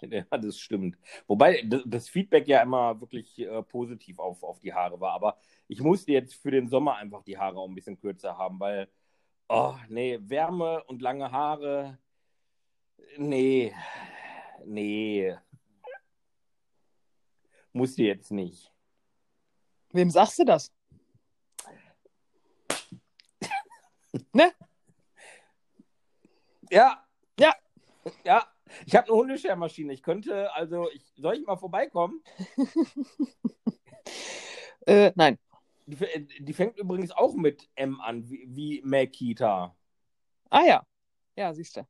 Ja, das stimmt. Wobei das Feedback ja immer wirklich äh, positiv auf, auf die Haare war. Aber ich musste jetzt für den Sommer einfach die Haare auch ein bisschen kürzer haben, weil, oh, nee, Wärme und lange Haare, nee, nee. Muss sie jetzt nicht. Wem sagst du das? ne? Ja. Ja. Ja. Ich habe eine Hundeschermaschine. Ich könnte, also, ich, soll ich mal vorbeikommen? äh, nein. Die, die, fängt übrigens auch mit M an, wie, wie Makita. Ah ja. Ja, siehst du.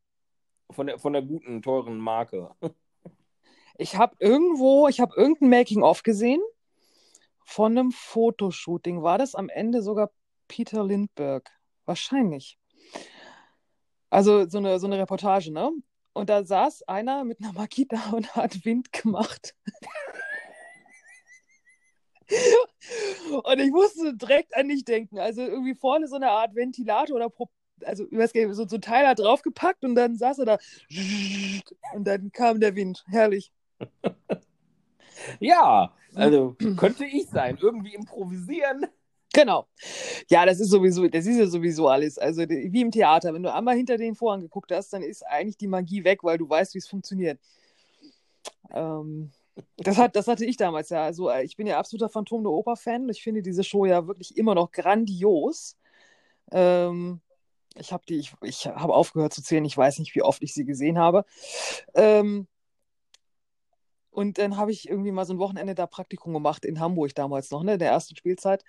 Von der, von der guten, teuren Marke. Ich habe irgendwo, ich habe irgendein Making-of gesehen von einem Fotoshooting. War das am Ende sogar Peter Lindbergh? Wahrscheinlich. Also so eine, so eine Reportage, ne? Und da saß einer mit einer Makita und hat Wind gemacht. und ich musste direkt an dich denken. Also irgendwie vorne so eine Art Ventilator oder Pro also ich weiß nicht, so, so ein Teil hat draufgepackt und dann saß er da und dann kam der Wind. Herrlich. ja, also könnte ich sein. Irgendwie improvisieren. Genau. Ja, das ist sowieso, das ist ja sowieso alles. Also wie im Theater, wenn du einmal hinter den Vorhang geguckt hast, dann ist eigentlich die Magie weg, weil du weißt, wie es funktioniert. Ähm, das, hat, das hatte ich damals ja. Also ich bin ja absoluter Phantom der Oper-Fan. Ich finde diese Show ja wirklich immer noch grandios. Ähm, ich habe die, ich, ich habe aufgehört zu zählen. Ich weiß nicht, wie oft ich sie gesehen habe. Ähm, und dann habe ich irgendwie mal so ein Wochenende da Praktikum gemacht in Hamburg damals noch, ne, in der ersten Spielzeit.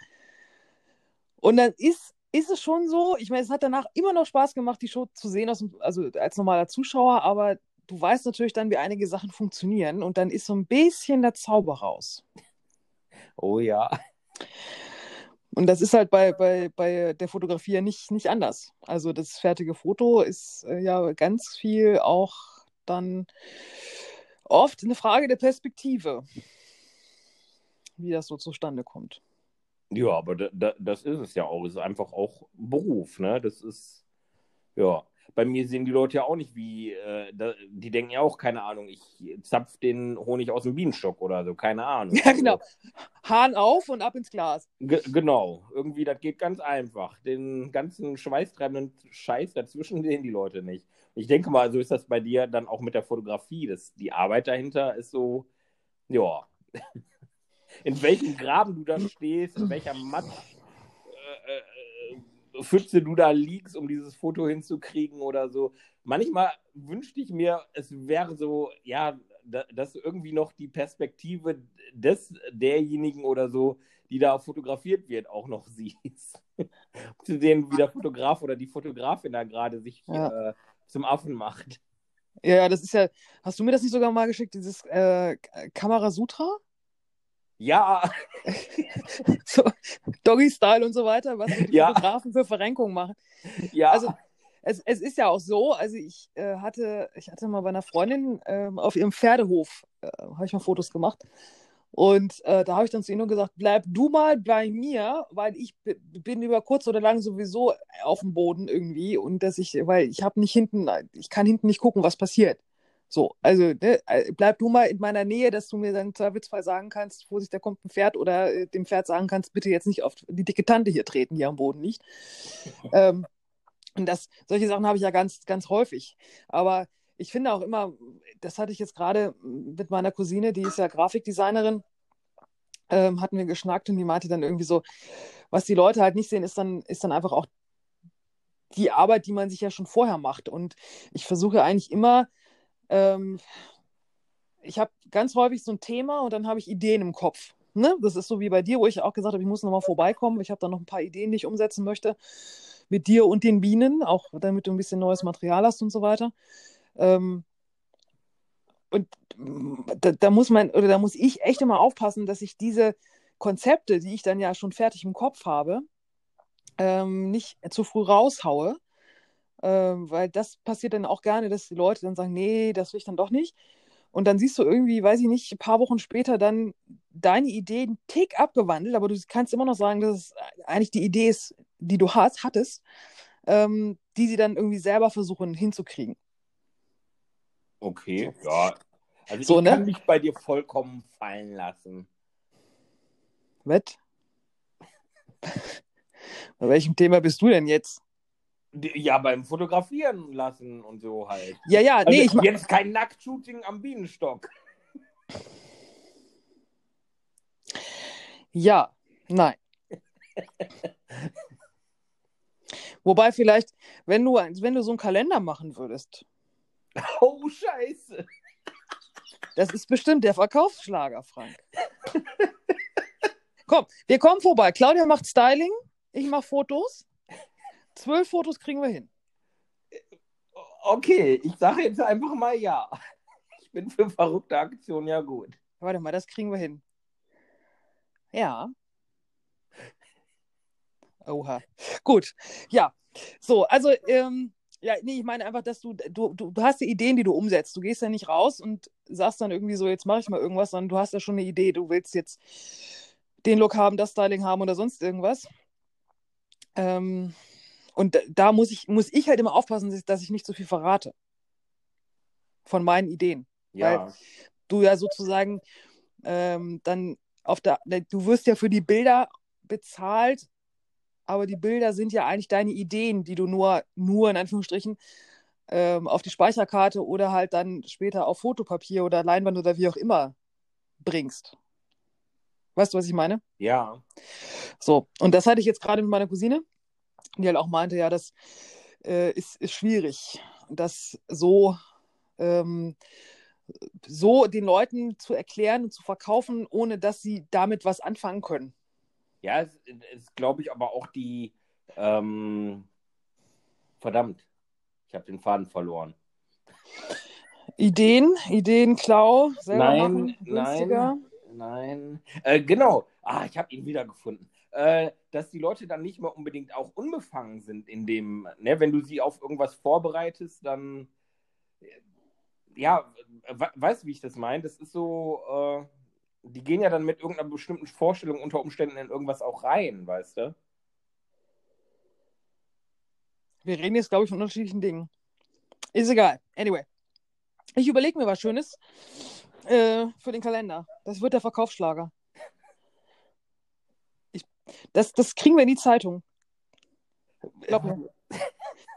Und dann ist, ist es schon so, ich meine, es hat danach immer noch Spaß gemacht, die Show zu sehen, aus, also als normaler Zuschauer, aber du weißt natürlich dann, wie einige Sachen funktionieren und dann ist so ein bisschen der Zauber raus. Oh ja. Und das ist halt bei, bei, bei der Fotografie ja nicht, nicht anders. Also das fertige Foto ist äh, ja ganz viel auch dann oft eine Frage der Perspektive, wie das so zustande kommt. Ja, aber da, da, das ist es ja auch. Es ist einfach auch Beruf, ne? Das ist, ja. bei mir sehen die Leute ja auch nicht wie, äh, da, die denken ja auch, keine Ahnung, ich zapf den Honig aus dem Bienenstock oder so, keine Ahnung. Ja, genau. Hahn auf und ab ins Glas. Ge genau, irgendwie, das geht ganz einfach. Den ganzen schweißtreibenden Scheiß dazwischen sehen die Leute nicht. Ich denke mal, so ist das bei dir dann auch mit der Fotografie. Das, die Arbeit dahinter ist so, ja, in welchem Graben du da stehst, in welcher Matsch. Äh, äh, Pfütze du da liegst, um dieses Foto hinzukriegen oder so. Manchmal wünschte ich mir, es wäre so, ja, dass du irgendwie noch die Perspektive des derjenigen oder so, die da fotografiert wird, auch noch siehst. Zu sehen, wie der Fotograf oder die Fotografin da gerade sich ja. äh, zum Affen macht. Ja, das ist ja. Hast du mir das nicht sogar mal geschickt, dieses äh, Kamera Sutra? Ja. so, Doggy-Style und so weiter, was die ja. Fotografen für Verrenkungen machen. Ja. Also, es, es ist ja auch so, also ich äh, hatte, ich hatte mal bei einer Freundin äh, auf ihrem Pferdehof, äh, habe ich mal Fotos gemacht. Und äh, da habe ich dann zu ihnen gesagt, bleib du mal bei mir, weil ich bin über kurz oder lang sowieso auf dem Boden irgendwie und dass ich, weil ich habe nicht hinten, ich kann hinten nicht gucken, was passiert. So, also ne, äh, bleib du mal in meiner Nähe, dass du mir dann zweifelsfall sagen kannst, Vorsicht, da kommt ein Pferd oder äh, dem Pferd sagen kannst, bitte jetzt nicht auf die dicke Tante hier treten, die am Boden liegt. ähm, und das, solche Sachen habe ich ja ganz, ganz häufig. Aber ich finde auch immer, das hatte ich jetzt gerade mit meiner Cousine, die ist ja Grafikdesignerin, ähm, hatten wir geschnackt und die meinte dann irgendwie so, was die Leute halt nicht sehen, ist dann, ist dann einfach auch die Arbeit, die man sich ja schon vorher macht. Und ich versuche eigentlich immer, ähm, ich habe ganz häufig so ein Thema und dann habe ich Ideen im Kopf. Ne? Das ist so wie bei dir, wo ich auch gesagt habe, ich muss nochmal vorbeikommen. Ich habe da noch ein paar Ideen, die ich umsetzen möchte. Mit dir und den Bienen, auch damit du ein bisschen neues Material hast und so weiter. Ähm, und da, da, muss man, oder da muss ich echt immer aufpassen, dass ich diese Konzepte, die ich dann ja schon fertig im Kopf habe, ähm, nicht zu früh raushaue, ähm, weil das passiert dann auch gerne, dass die Leute dann sagen, nee, das will ich dann doch nicht. Und dann siehst du irgendwie, weiß ich nicht, ein paar Wochen später dann deine Idee einen Tick abgewandelt, aber du kannst immer noch sagen, dass es eigentlich die Idee ist, die du hast, hattest, ähm, die sie dann irgendwie selber versuchen hinzukriegen. Okay, ja. Also so, ich ne? kann mich bei dir vollkommen fallen lassen. Was? bei welchem Thema bist du denn jetzt? Ja, beim Fotografieren lassen und so halt. Ja, ja, also nee, ich Jetzt kein Nacktshooting am Bienenstock. Ja, nein. Wobei vielleicht, wenn du, wenn du so einen Kalender machen würdest. Oh, scheiße. Das ist bestimmt der Verkaufsschlager, Frank. Komm, wir kommen vorbei. Claudia macht Styling, ich mache Fotos. Zwölf Fotos kriegen wir hin. Okay, ich sage jetzt einfach mal ja. Ich bin für verrückte Aktionen ja gut. Warte mal, das kriegen wir hin. Ja. Oha. Gut. Ja. So, also, ähm, ja, nee, ich meine einfach, dass du, du, du, du hast die Ideen, die du umsetzt. Du gehst ja nicht raus und sagst dann irgendwie so, jetzt mache ich mal irgendwas, sondern du hast ja schon eine Idee. Du willst jetzt den Look haben, das Styling haben oder sonst irgendwas. Ähm, und da muss ich, muss ich halt immer aufpassen, dass ich nicht so viel verrate von meinen Ideen. Ja. Weil du ja sozusagen ähm, dann auf der, du wirst ja für die Bilder bezahlt, aber die Bilder sind ja eigentlich deine Ideen, die du nur, nur in Anführungsstrichen ähm, auf die Speicherkarte oder halt dann später auf Fotopapier oder Leinwand oder wie auch immer bringst. Weißt du, was ich meine? Ja. So, und das hatte ich jetzt gerade mit meiner Cousine die halt auch meinte, ja, das äh, ist, ist schwierig, das so, ähm, so den Leuten zu erklären und zu verkaufen, ohne dass sie damit was anfangen können. Ja, es ist, glaube ich, aber auch die, ähm, verdammt, ich habe den Faden verloren. Ideen, Ideenklau, selber nein, machen, günstiger. Nein, nein. Äh, genau. Ah, ich habe ihn wiedergefunden äh, dass die Leute dann nicht mehr unbedingt auch unbefangen sind in dem, ne, wenn du sie auf irgendwas vorbereitest, dann ja, weißt du, wie ich das meine? Das ist so, äh, die gehen ja dann mit irgendeiner bestimmten Vorstellung unter Umständen in irgendwas auch rein, weißt du? Wir reden jetzt, glaube ich, von unterschiedlichen Dingen. Ist egal. Anyway. Ich überlege mir was Schönes äh, für den Kalender. Das wird der Verkaufsschlager. Ich, das, das kriegen wir in die Zeitung. Glaub mir.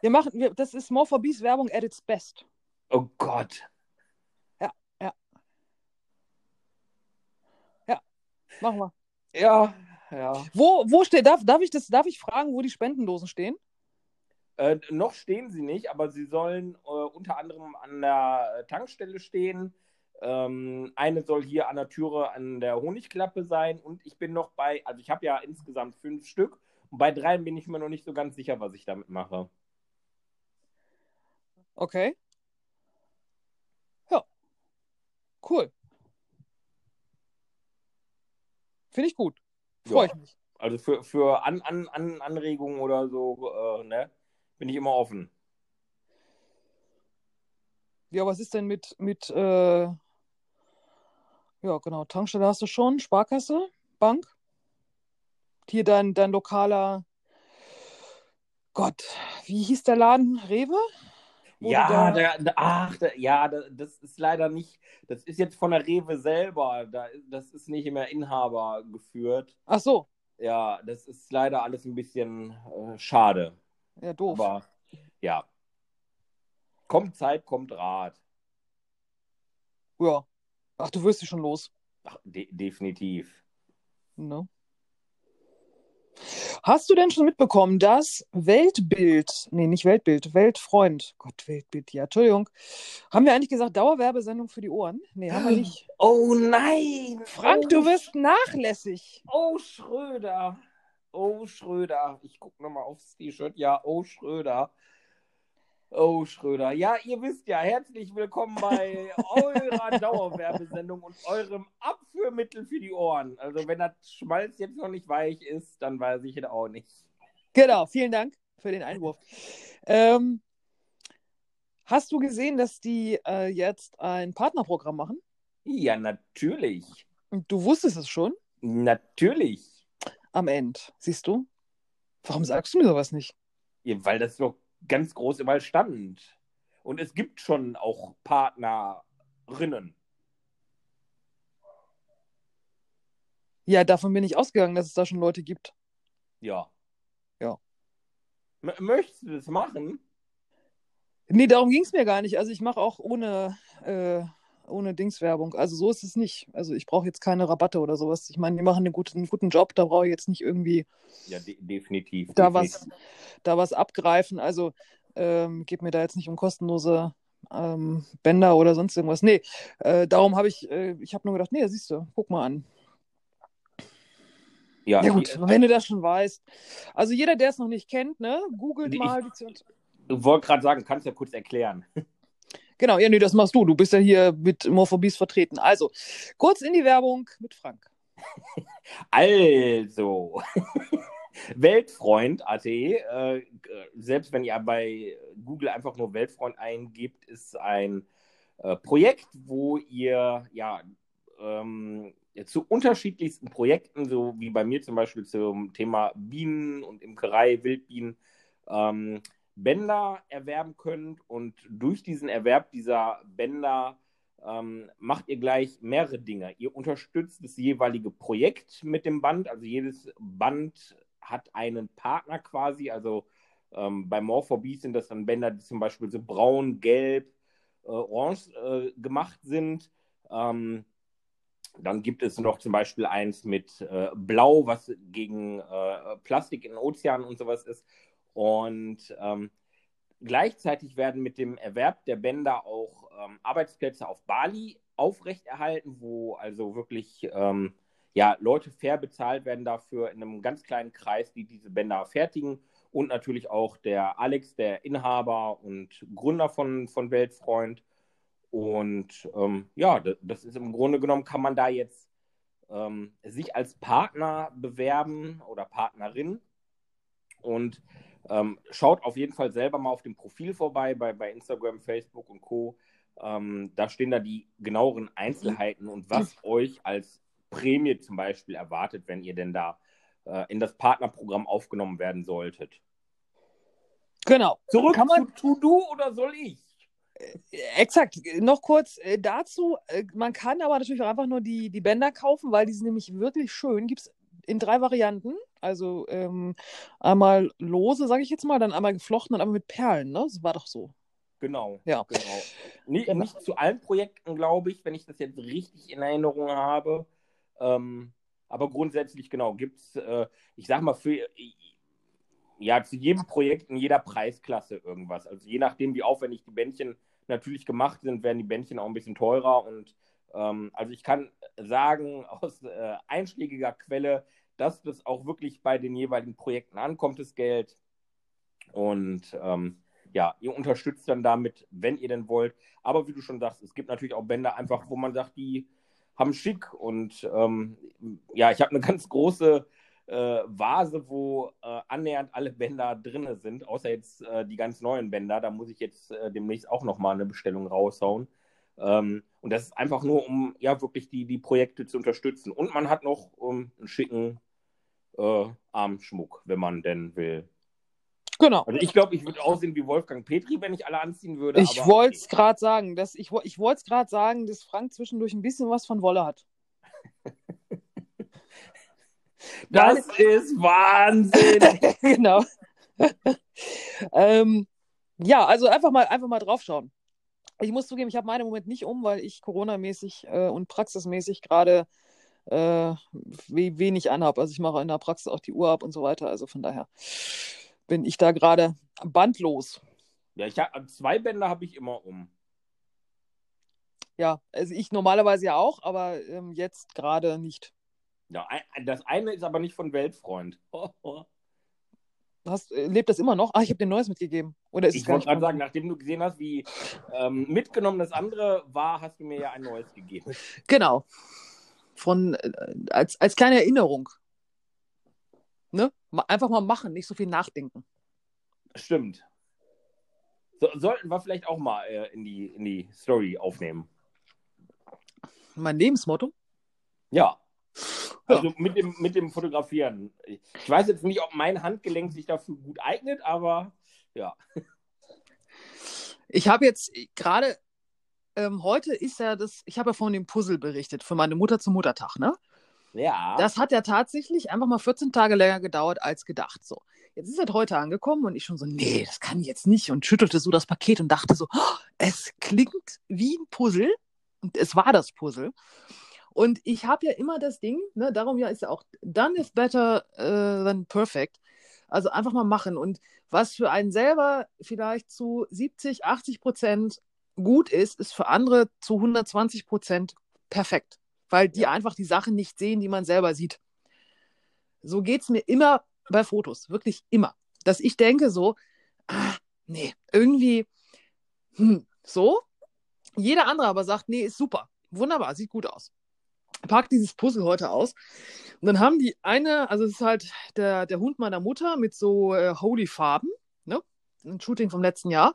Wir machen, wir, das ist More for Bees Werbung at its best. Oh Gott. Ja, ja. Ja, machen wir. Ja, ja. Wo, wo steht, darf, darf, ich das, darf ich fragen, wo die Spendendosen stehen? Äh, noch stehen sie nicht, aber sie sollen äh, unter anderem an der Tankstelle stehen. Ähm, eine soll hier an der Türe an der Honigklappe sein und ich bin noch bei, also ich habe ja insgesamt fünf Stück und bei drei bin ich mir noch nicht so ganz sicher, was ich damit mache. Okay. Ja. Cool. Finde ich gut. Freue Ja. ich mich. Also für, für an, an, an Anregungen oder so, äh, ne, bin ich immer offen. Ja, was ist denn mit, mit äh, ja, genau, Tankstelle hast du schon, Sparkasse, Bank? Hier dein, dein lokaler, Gott, wie hieß der Laden? Rewe? Ja, da- der, ach, der, ja, da- das ist leider nicht, das ist jetzt von der Rewe selber, da, das ist nicht mehr Inhaber geführt. Ach so, Ja, das ist leider alles ein bisschen äh, schade. ja, doof. Aber ja. Kommt Zeit, kommt Rat. Ja. Ach, du wirst dich schon los. Ach, de definitiv. Ne? Hast du denn schon mitbekommen, dass Weltbild, nee, nicht Weltbild, Weltfreund, Gott, Weltbild, ja, Entschuldigung. Haben wir eigentlich gesagt, Dauerwerbesendung für die Ohren? Nee, haben wir nicht. Oh nein! Frank, oh, du wirst nachlässig. Oh, Schröder. Oh, Schröder. Ich gucke nochmal aufs T-Shirt. Ja, oh, Schröder. Oh, Schröder. Ja, ihr wisst ja, herzlich willkommen bei eurer Dauerwerbesendung und eurem Abführmittel für die Ohren. Also, wenn das Schmalz jetzt noch nicht weich ist, dann weiß ich es auch nicht. Genau, vielen Dank für den Einwurf. Ähm, hast du gesehen, dass die äh, jetzt ein Partnerprogramm machen? Ja, natürlich. Und du wusstest es schon Natürlich. am Ende, siehst du? Warum sagst du mir sowas nicht? Ja, weil das doch ganz groß überall stand. Und es gibt schon auch Partnerinnen. Ja, davon bin ich ausgegangen, dass es da schon Leute gibt. Ja. Ja. M möchtest du das machen? Nee, darum ging es mir gar nicht. Also ich mache auch ohne, äh, ohne Dingswerbung. Also so ist es nicht. Also ich brauche jetzt keine Rabatte oder sowas. Ich meine, die machen einen guten, einen guten Job, da brauche ich jetzt nicht irgendwie Ja, de definitiv. da definitiv. was, da was abgreifen. Also ähm, geht mir da jetzt nicht um kostenlose ähm, Bänder oder sonst irgendwas. Nee, äh, darum habe ich, äh, ich habe nur gedacht, nee, siehst du, guck mal an. Ja, Ja gut, ich, wenn du das schon weißt. Also jeder, der es noch nicht kennt, ne, googelt Nee, mal. beziehungs- ich wollte gerade sagen, kannst du ja kurz erklären. Genau, ja, nee, das machst du. Du bist ja hier mit Morphobies vertreten. Also, kurz in die Werbung mit Frank. Also, Weltfreund.at, äh, selbst wenn ihr bei Google einfach nur Weltfreund eingibt, ist ein äh, Projekt, wo ihr ja ähm, zu unterschiedlichsten Projekten, so wie bei mir zum Beispiel zum Thema Bienen und Imkerei, Wildbienen, ähm, Bänder erwerben könnt und durch diesen Erwerb dieser Bänder ähm, macht ihr gleich mehrere Dinge. Ihr unterstützt das jeweilige Projekt mit dem Band, also jedes Band hat einen Partner quasi, also ähm, bei More for Bees sind das dann Bänder, die zum Beispiel so braun, gelb, äh, orange äh, gemacht sind. Ähm, dann gibt es noch zum Beispiel eins mit äh, Blau, was gegen äh, Plastik in Ozeanen und sowas ist. Und ähm, gleichzeitig werden mit dem Erwerb der Bänder auch ähm, Arbeitsplätze auf Bali aufrechterhalten, wo also wirklich ähm, ja, Leute fair bezahlt werden dafür in einem ganz kleinen Kreis, die diese Bänder fertigen. Und natürlich auch der Alex, der Inhaber und Gründer von, von Weltfreund. Und ähm, ja, das, ist im Grunde genommen, kann man da jetzt ähm, sich als Partner bewerben oder Partnerin. Und ähm, schaut auf jeden Fall selber mal auf dem Profil vorbei bei, bei Instagram, Facebook und Co. Ähm, da stehen da die genaueren Einzelheiten und was euch als Prämie zum Beispiel erwartet, wenn ihr denn da äh, in das Partnerprogramm aufgenommen werden solltet. Genau. Zurück Kann man- zu To-Do oder soll ich? Exakt. Noch kurz äh, dazu. Äh, man kann aber natürlich auch einfach nur die, die Bänder kaufen, weil die sind nämlich wirklich schön. Gibt es in drei Varianten. Also ähm, einmal lose, sage ich jetzt mal, dann einmal geflochten und einmal mit Perlen. Ne? Das war doch so. Genau. Ja. Genau. Nicht, Genau. nicht zu allen Projekten, glaube ich, wenn ich das jetzt richtig in Erinnerung habe. Ähm, aber grundsätzlich, genau, gibt es, äh, ich sag mal, für ja, zu jedem Projekt in jeder Preisklasse irgendwas. Also je nachdem, wie aufwendig die Bändchen natürlich gemacht sind, werden die Bändchen auch ein bisschen teurer. Und ähm, also ich kann sagen aus äh, einschlägiger Quelle, dass das auch wirklich bei den jeweiligen Projekten ankommt, das Geld. Und ähm, ja, ihr unterstützt dann damit, wenn ihr denn wollt. Aber wie du schon sagst, es gibt natürlich auch Bänder einfach, wo man sagt, die haben schick. Und ähm, ja, ich habe eine ganz große äh, Vase, wo äh, annähernd alle Bänder drin sind, außer jetzt äh, die ganz neuen Bänder. Da muss ich jetzt äh, demnächst auch nochmal eine Bestellung raushauen. Ähm, und das ist einfach nur, um ja wirklich die, die Projekte zu unterstützen. Und man hat noch um, einen schicken äh, Armschmuck, wenn man denn will. Genau. Also ich glaube, ich würde aussehen wie Wolfgang Petri, wenn ich alle anziehen würde. Ich wollte es gerade sagen, dass ich, ich wollte es gerade sagen, dass Frank zwischendurch ein bisschen was von Wolle hat. Das ist Wahnsinn! genau. ähm, ja, also einfach mal, einfach mal draufschauen. Ich muss zugeben, ich habe meine im Moment nicht um, weil ich Corona-mäßig äh, und praxismäßig gerade äh, we wenig anhabe. Also ich mache in der Praxis auch die Uhr ab und so weiter. Also von daher bin ich da gerade bandlos. ja, ich hab, zwei Bänder habe ich immer um. Ja, also ich normalerweise ja auch, aber ähm, jetzt gerade nicht. Ja, das eine ist aber nicht von Weltfreund. Hast, äh, lebt das immer noch? Ah, ich habe dir Neues mitgegeben. Oder ist Ich wollte gerade sagen, nachdem du gesehen hast, wie ähm, mitgenommen das andere war, hast du mir ja ein neues gegeben. Genau. Von, äh, als, als kleine Erinnerung. Ne? Einfach mal machen, nicht so viel nachdenken. Stimmt. So, sollten wir vielleicht auch mal äh, in, die, in die Story aufnehmen. Mein Lebensmotto. Ja. Also mit dem, mit dem Fotografieren. Ich weiß jetzt nicht, ob mein Handgelenk sich dafür gut eignet, aber ja. Ich habe jetzt gerade, ähm, heute ist ja das, ich habe ja von dem Puzzle berichtet, für meine Mutter zum Muttertag, ne? Ja. Das hat ja tatsächlich einfach mal 14 Tage länger gedauert als gedacht. So. Jetzt ist es heute angekommen und ich schon so, nee, das kann ich jetzt nicht und schüttelte so das Paket und dachte so, oh, es klingt wie ein Puzzle und es war das Puzzle. Und ich habe ja immer das Ding, ne, darum ja ist ja auch done is better äh, than perfect. Also einfach mal machen. Und was für einen selber vielleicht zu 70, 80 Prozent gut ist, ist für andere zu 120 Prozent perfekt. Weil die Ja. einfach die Sachen nicht sehen, die man selber sieht. So geht es mir immer bei Fotos, wirklich immer. Dass ich denke so, ah, nee, irgendwie, hm, so. Jeder andere aber sagt, nee, ist super, wunderbar, sieht gut aus. Pack dieses Puzzle heute aus. Und dann haben die eine, also es ist halt der, der Hund meiner Mutter mit so äh, holy Farben, ne? Ein Shooting vom letzten Jahr.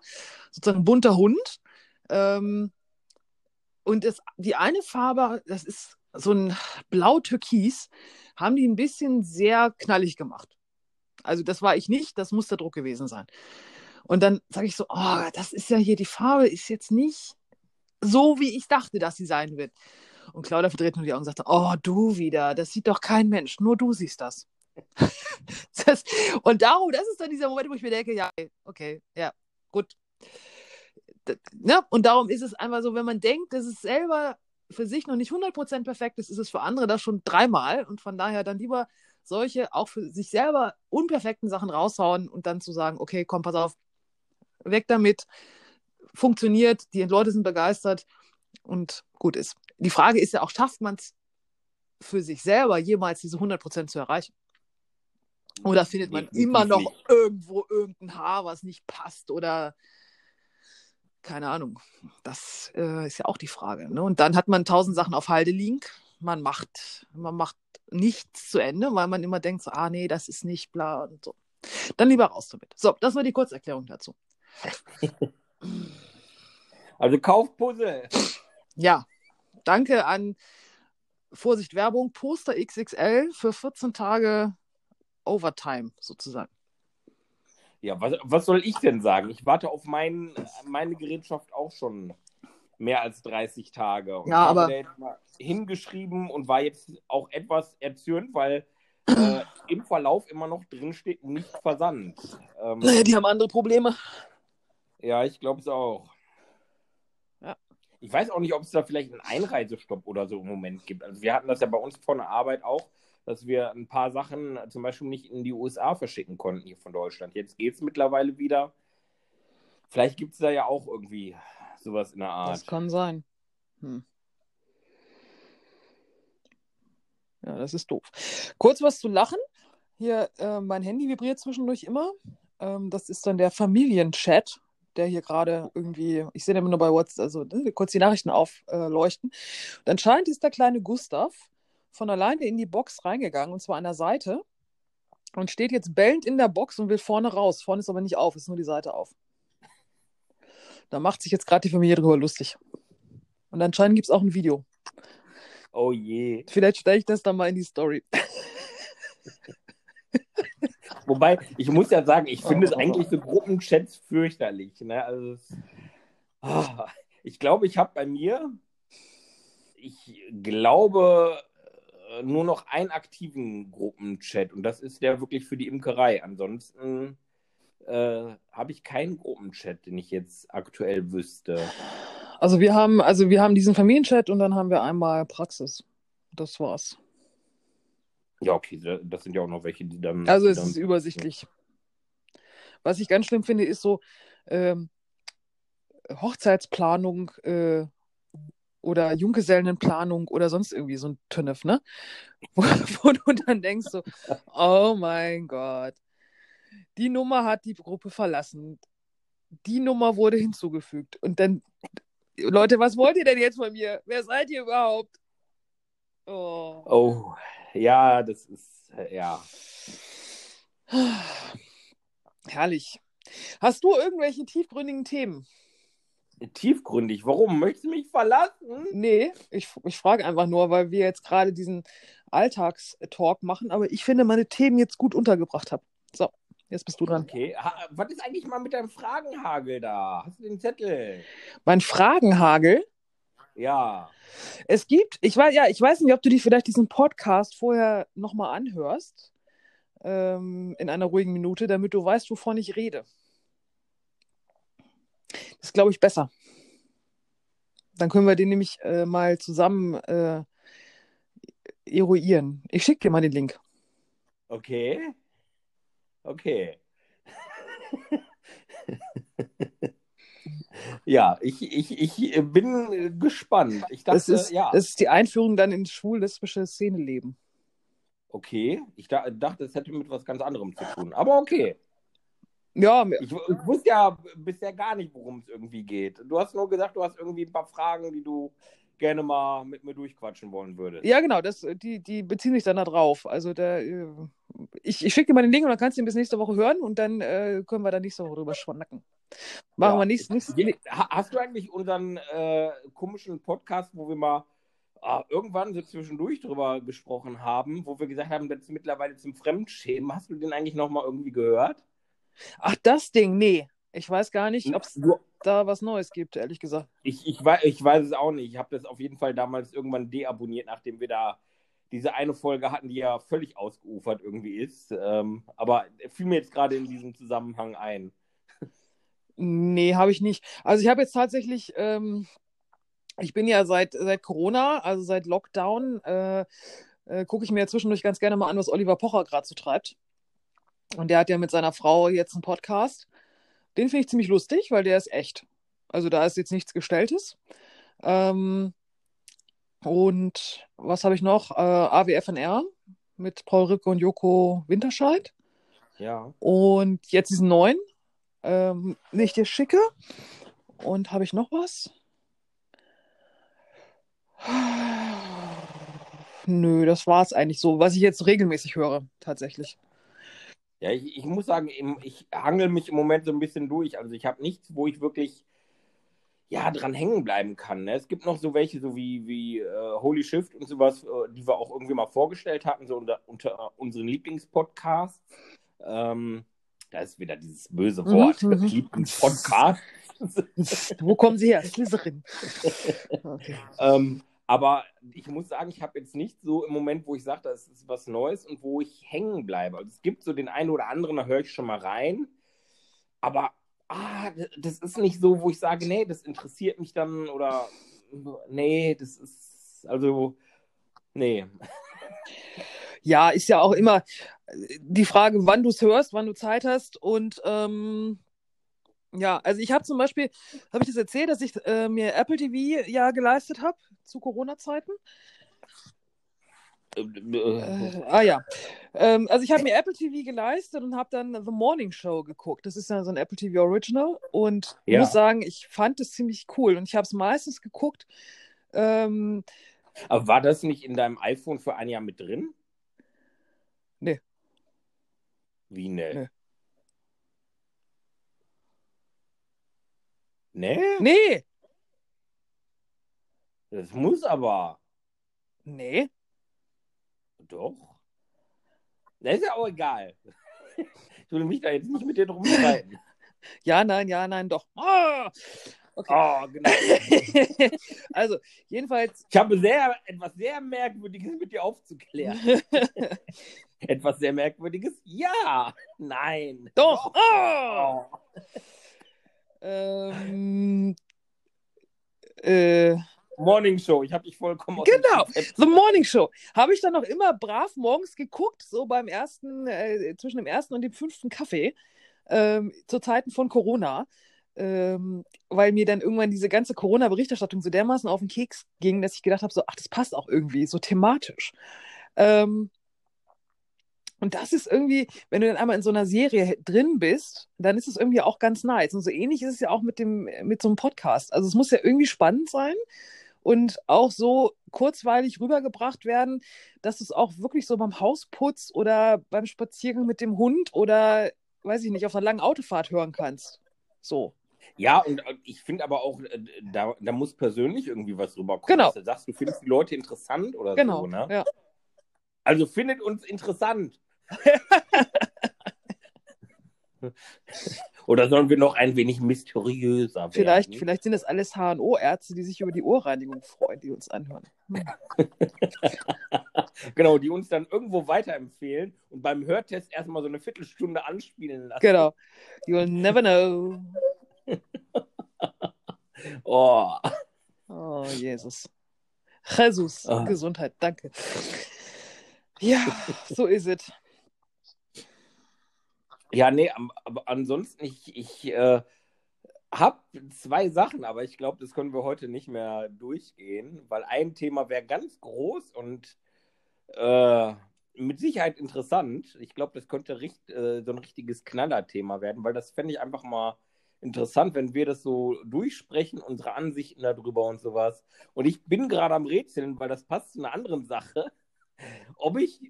Sozusagen ein bunter Hund. Ähm, und das, die eine Farbe, das ist so ein blau-türkis, haben die ein bisschen sehr knallig gemacht. Also das war ich nicht, das muss der Druck gewesen sein. Und dann sage ich so, oh, das ist ja hier, die Farbe ist jetzt nicht so, wie ich dachte, dass sie sein wird. Und Claudia verdreht nur die Augen und sagt, oh, du wieder, das sieht doch kein Mensch, nur du siehst das. das und darum, das ist dann dieser Moment, wo ich mir denke, ja, okay, ja, gut. D- Ne? Und darum ist es einfach so, wenn man denkt, dass es selber für sich noch nicht 100% perfekt ist, ist es für andere das schon dreimal. Und von daher dann lieber solche auch für sich selber unperfekten Sachen raushauen und dann zu sagen, okay, komm, pass auf, weg damit, funktioniert, die Leute sind begeistert und gut ist. Die Frage ist ja auch, schafft man es für sich selber jemals diese 100% zu erreichen? Oder findet man Definitiv immer noch nicht. irgendwo irgendein Haar, was nicht passt oder keine Ahnung. Das äh, ist ja auch die Frage. Ne? Und dann hat man tausend Sachen auf Halde liegen. Man macht, man macht nichts zu Ende, weil man immer denkt, so, ah nee, das ist nicht bla und so. Dann lieber raus damit. So, das war die Kurzerklärung dazu. Also kauft Puzzle. Ja, danke an Vorsicht Werbung, Poster XXL für 14 Tage Overtime sozusagen. Ja, was, was soll ich denn sagen? Ich warte auf mein, meine Gerätschaft auch schon mehr als 30 Tage. Und Ja, ich aber- habe da jetzt mal hingeschrieben und war jetzt auch etwas erzürnt, weil äh, im Verlauf immer noch drin steht, nicht versandt. Ähm, Naja, die haben andere Probleme. ja, ich glaube es auch. Ich weiß auch nicht, ob es da vielleicht einen Einreisestopp oder so im Moment gibt. Also wir hatten das ja bei uns von der Arbeit auch, dass wir ein paar Sachen zum Beispiel nicht in die USA verschicken konnten hier von Deutschland. Jetzt geht es mittlerweile wieder. Vielleicht gibt es da ja auch irgendwie sowas in der Art. Das kann sein. Hm. Ja, das ist doof. Kurz was zu lachen. Hier, äh, mein Handy vibriert zwischendurch immer. Ähm, das ist dann der Familienchat, der hier gerade irgendwie, ich sehe den immer nur bei WhatsApp, also ne, kurz die Nachrichten aufleuchten. Und anscheinend ist der kleine Gustav von alleine in die Box reingegangen, und zwar an der Seite. Und steht jetzt bellend in der Box und will vorne raus. Vorne ist aber nicht auf, ist nur die Seite auf. Da macht sich jetzt gerade die Familie drüber lustig. Und anscheinend gibt es auch ein Video. Oh je. Vielleicht stelle ich das dann mal in die Story. Wobei, ich muss ja sagen, ich finde es Oh. eigentlich so Gruppenchats fürchterlich. Ne? Also ah, ich glaube, ich habe bei mir, ich glaube, äh, nur noch einen aktiven Gruppenchat und das ist der wirklich für die Imkerei. Ansonsten äh, habe ich keinen Gruppenchat, den ich jetzt aktuell wüsste. Also wir haben, also wir haben diesen Familienchat und dann haben wir einmal Praxis. Das war's. Ja, okay, da- das sind ja auch noch welche, die dann. Also es dann, ist übersichtlich. Was ich ganz schlimm finde, ist so ähm, Hochzeitsplanung äh, oder Junggesellenplanung oder sonst irgendwie so ein Tünnef, ne? Wo, wo du dann denkst so, oh mein Gott, die Nummer hat die Gruppe verlassen. Die Nummer wurde hinzugefügt. Und dann, Leute, was wollt ihr denn jetzt von mir? Wer seid ihr überhaupt? Oh. Oh, ja, das ist, ja. Herrlich. Hast du irgendwelche tiefgründigen Themen? Tiefgründig. Warum? Möchtest du mich verlassen? Nee, ich, ich frage einfach nur, weil wir jetzt gerade diesen Alltagstalk machen, aber ich finde, meine Themen jetzt gut untergebracht habe. So, jetzt bist du dran. Okay, ha, was ist eigentlich mal mit deinem Fragenhagel da? Hast du den Zettel? Mein Fragenhagel. Ja. Es gibt, ich weiß, ja, ich weiß nicht, ob du dir vielleicht diesen Podcast vorher nochmal anhörst, ähm, in einer ruhigen Minute, damit du weißt, wovon ich rede. Das ist, glaube ich, besser. Dann können wir den nämlich äh, mal zusammen äh, eruieren. Ich schicke dir mal den Link. Okay. Okay. ja, ich, ich, ich bin gespannt. Ich dachte, Das ist, ja. das ist die Einführung dann ins schwul-lesbische Szeneleben. Okay. Ich da, dachte, es hätte mit was ganz anderem zu tun. Aber okay. Ja, Ich, ich wusste ja bisher gar nicht, worum es irgendwie geht. Du hast nur gesagt, du hast irgendwie ein paar Fragen, die du gerne mal mit mir durchquatschen wollen würdest. ja genau, das, die, die beziehen sich dann da drauf. Also der, äh, ich, ich schicke dir mal den Link und dann kannst du ihn bis nächste Woche hören und dann äh, können wir da nächste Woche drüber schnacken. Machen Ja. wir Je- ha- Hast du eigentlich unseren äh, komischen Podcast, wo wir mal ah, irgendwann so zwischendurch drüber gesprochen haben, wo wir gesagt haben, das ist mittlerweile zum Fremdschämen, hast du den eigentlich nochmal irgendwie gehört? Ach, das Ding, nee. Ich weiß gar nicht, ob es Du- da was Neues gibt, ehrlich gesagt. Ich, ich, weiß, ich weiß es auch nicht. Ich habe das auf jeden Fall damals irgendwann deabonniert, nachdem wir da diese eine Folge hatten, die ja völlig ausgeufert irgendwie ist. Ähm, aber fiel mir jetzt gerade in diesem Zusammenhang ein. Nee, habe ich nicht. Also ich habe jetzt tatsächlich, ähm, ich bin ja seit, seit Corona, also seit Lockdown, äh, äh, gucke ich mir zwischendurch ganz gerne mal an, was Oliver Pocher gerade so treibt. Und der hat ja mit seiner Frau jetzt einen Podcast. Den finde ich ziemlich lustig, weil der ist echt. Also da ist jetzt nichts Gestelltes. Ähm, und was habe ich noch? Äh, AWFNR mit Paul Ripke und Joko Winterscheid. Ja. Und jetzt diesen neuen, ähm, den ich dir schicke. Und habe ich noch was? Nö, das war es eigentlich so, was ich jetzt regelmäßig höre, tatsächlich. Ja, ich, ich muss sagen, ich hangel mich im Moment so ein bisschen durch. Also ich habe nichts, wo ich wirklich ja, dran hängen bleiben kann. Ne? Es gibt noch so welche, so wie, wie äh, Holy Shift und sowas, äh, die wir auch irgendwie mal vorgestellt hatten, so unter, unter unseren Lieblingspodcasts. Ähm, da ist wieder dieses böse Wort. Mhm, mhm. Podcast. Wo kommen Sie her? Slytherin. Okay. ähm, aber ich muss sagen, ich habe jetzt nicht so im Moment, wo ich sage, das ist was Neues und wo ich hängen bleibe. Also es gibt so den einen oder anderen, da höre ich schon mal rein. Aber ah, das ist nicht so, wo ich sage, nee, das interessiert mich dann oder nee, das ist also nee. Ja, ist ja auch immer die Frage, wann du es hörst, wann du Zeit hast und ähm, ja, also ich habe zum Beispiel, habe ich das erzählt, dass ich äh, mir Apple TV ja geleistet habe zu Corona-Zeiten? Äh, ah ja. Ähm, also ich habe mir Apple TV geleistet und habe dann The Morning Show geguckt. Das ist ja so ein Apple TV Original und ja. muss sagen, ich fand es ziemlich cool und ich habe es meistens geguckt. Ähm, Aber war das nicht in deinem iPhone für ein Jahr mit drin? Nee. Wie ne? Nee? Nee. Nee. Das muss aber. Nee. Doch. Das ist ja auch egal. Ich will mich da jetzt nicht mit dir drum streiten. Ja, nein, ja, nein, doch. Oh, okay. oh genau. also, jedenfalls. Ich habe sehr, etwas sehr Merkwürdiges mit dir aufzuklären. etwas sehr Merkwürdiges? Ja. Nein. Doch. doch. Oh. Ähm, äh, Morning Show, ich habe dich vollkommen Genau, The Morning Show. Habe ich dann noch immer brav morgens geguckt, so beim ersten, äh, zwischen dem ersten und dem fünften Kaffee, ähm, zu Zeiten von Corona. Ähm, weil mir dann irgendwann diese ganze Corona-Berichterstattung so dermaßen auf den Keks ging, dass ich gedacht habe, so, ach, das passt auch irgendwie, so thematisch. Ähm, und das ist irgendwie, wenn du dann einmal in so einer Serie drin bist, dann ist es irgendwie auch ganz nice. Und so ähnlich ist es ja auch mit dem, mit so einem Podcast. Also es muss ja irgendwie spannend sein und auch so kurzweilig rübergebracht werden, dass du es auch wirklich so beim Hausputz oder beim Spaziergang mit dem Hund oder, weiß ich nicht, auf einer langen Autofahrt hören kannst. So. Ja, und ich finde aber auch, äh, da, da muss persönlich irgendwie was rüberkommen. Genau. du sagst, du findest die Leute interessant oder genau, so, ne? Ja. Also findet uns interessant. Oder sollen wir noch ein wenig mysteriöser werden? Vielleicht, vielleicht sind das alles HNO-Ärzte, die sich über die Ohrreinigung freuen, die uns anhören. Hm. genau, die uns dann irgendwo weiterempfehlen und beim Hörtest erstmal so eine Viertelstunde anspielen lassen. Genau. You'll never know. oh. Oh, Jesus. Jesus, oh. Gesundheit, danke. Ja, so ist es. Ja, nee, aber ansonsten, ich, ich äh, habe zwei Sachen, aber ich glaube, das können wir heute nicht mehr durchgehen, weil ein Thema wäre ganz groß und äh, mit Sicherheit interessant. Ich glaube, das könnte richt, äh, so ein richtiges Knallerthema werden, weil das fände ich einfach mal interessant, wenn wir das so durchsprechen, unsere Ansichten darüber und sowas. Und ich bin gerade am Rätseln, weil das passt zu einer anderen Sache, ob ich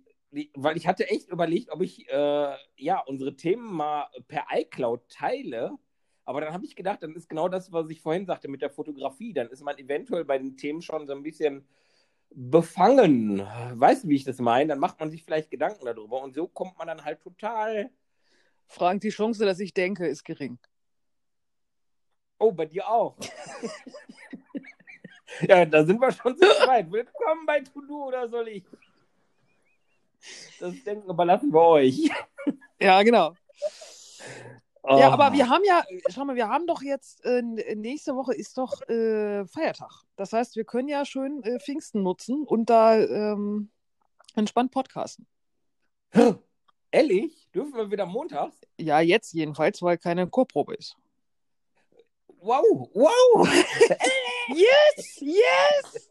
weil ich hatte echt überlegt, ob ich äh, ja unsere Themen mal per iCloud teile. Aber dann habe ich gedacht, dann ist genau das, was ich vorhin sagte mit der Fotografie. Dann ist man eventuell bei den Themen schon so ein bisschen befangen. Weißt du, wie ich das meine? Dann macht man sich vielleicht Gedanken darüber und so kommt man dann halt total. Frank, die Chance, dass ich denke, ist gering. Oh, bei dir auch. ja, da sind wir schon zu zweit. Willkommen bei To-Do oder soll ich? Das Denken überlassen wir euch. Ja, genau. Oh. Ja, aber wir haben ja, schau mal, wir haben doch jetzt, äh, nächste Woche ist doch äh, Feiertag. Das heißt, wir können ja schön äh, Pfingsten nutzen und da ähm, entspannt podcasten. Ehrlich? Dürfen wir wieder montags? Ja, jetzt jedenfalls, weil keine Chorprobe ist. Wow, wow! yes, yes!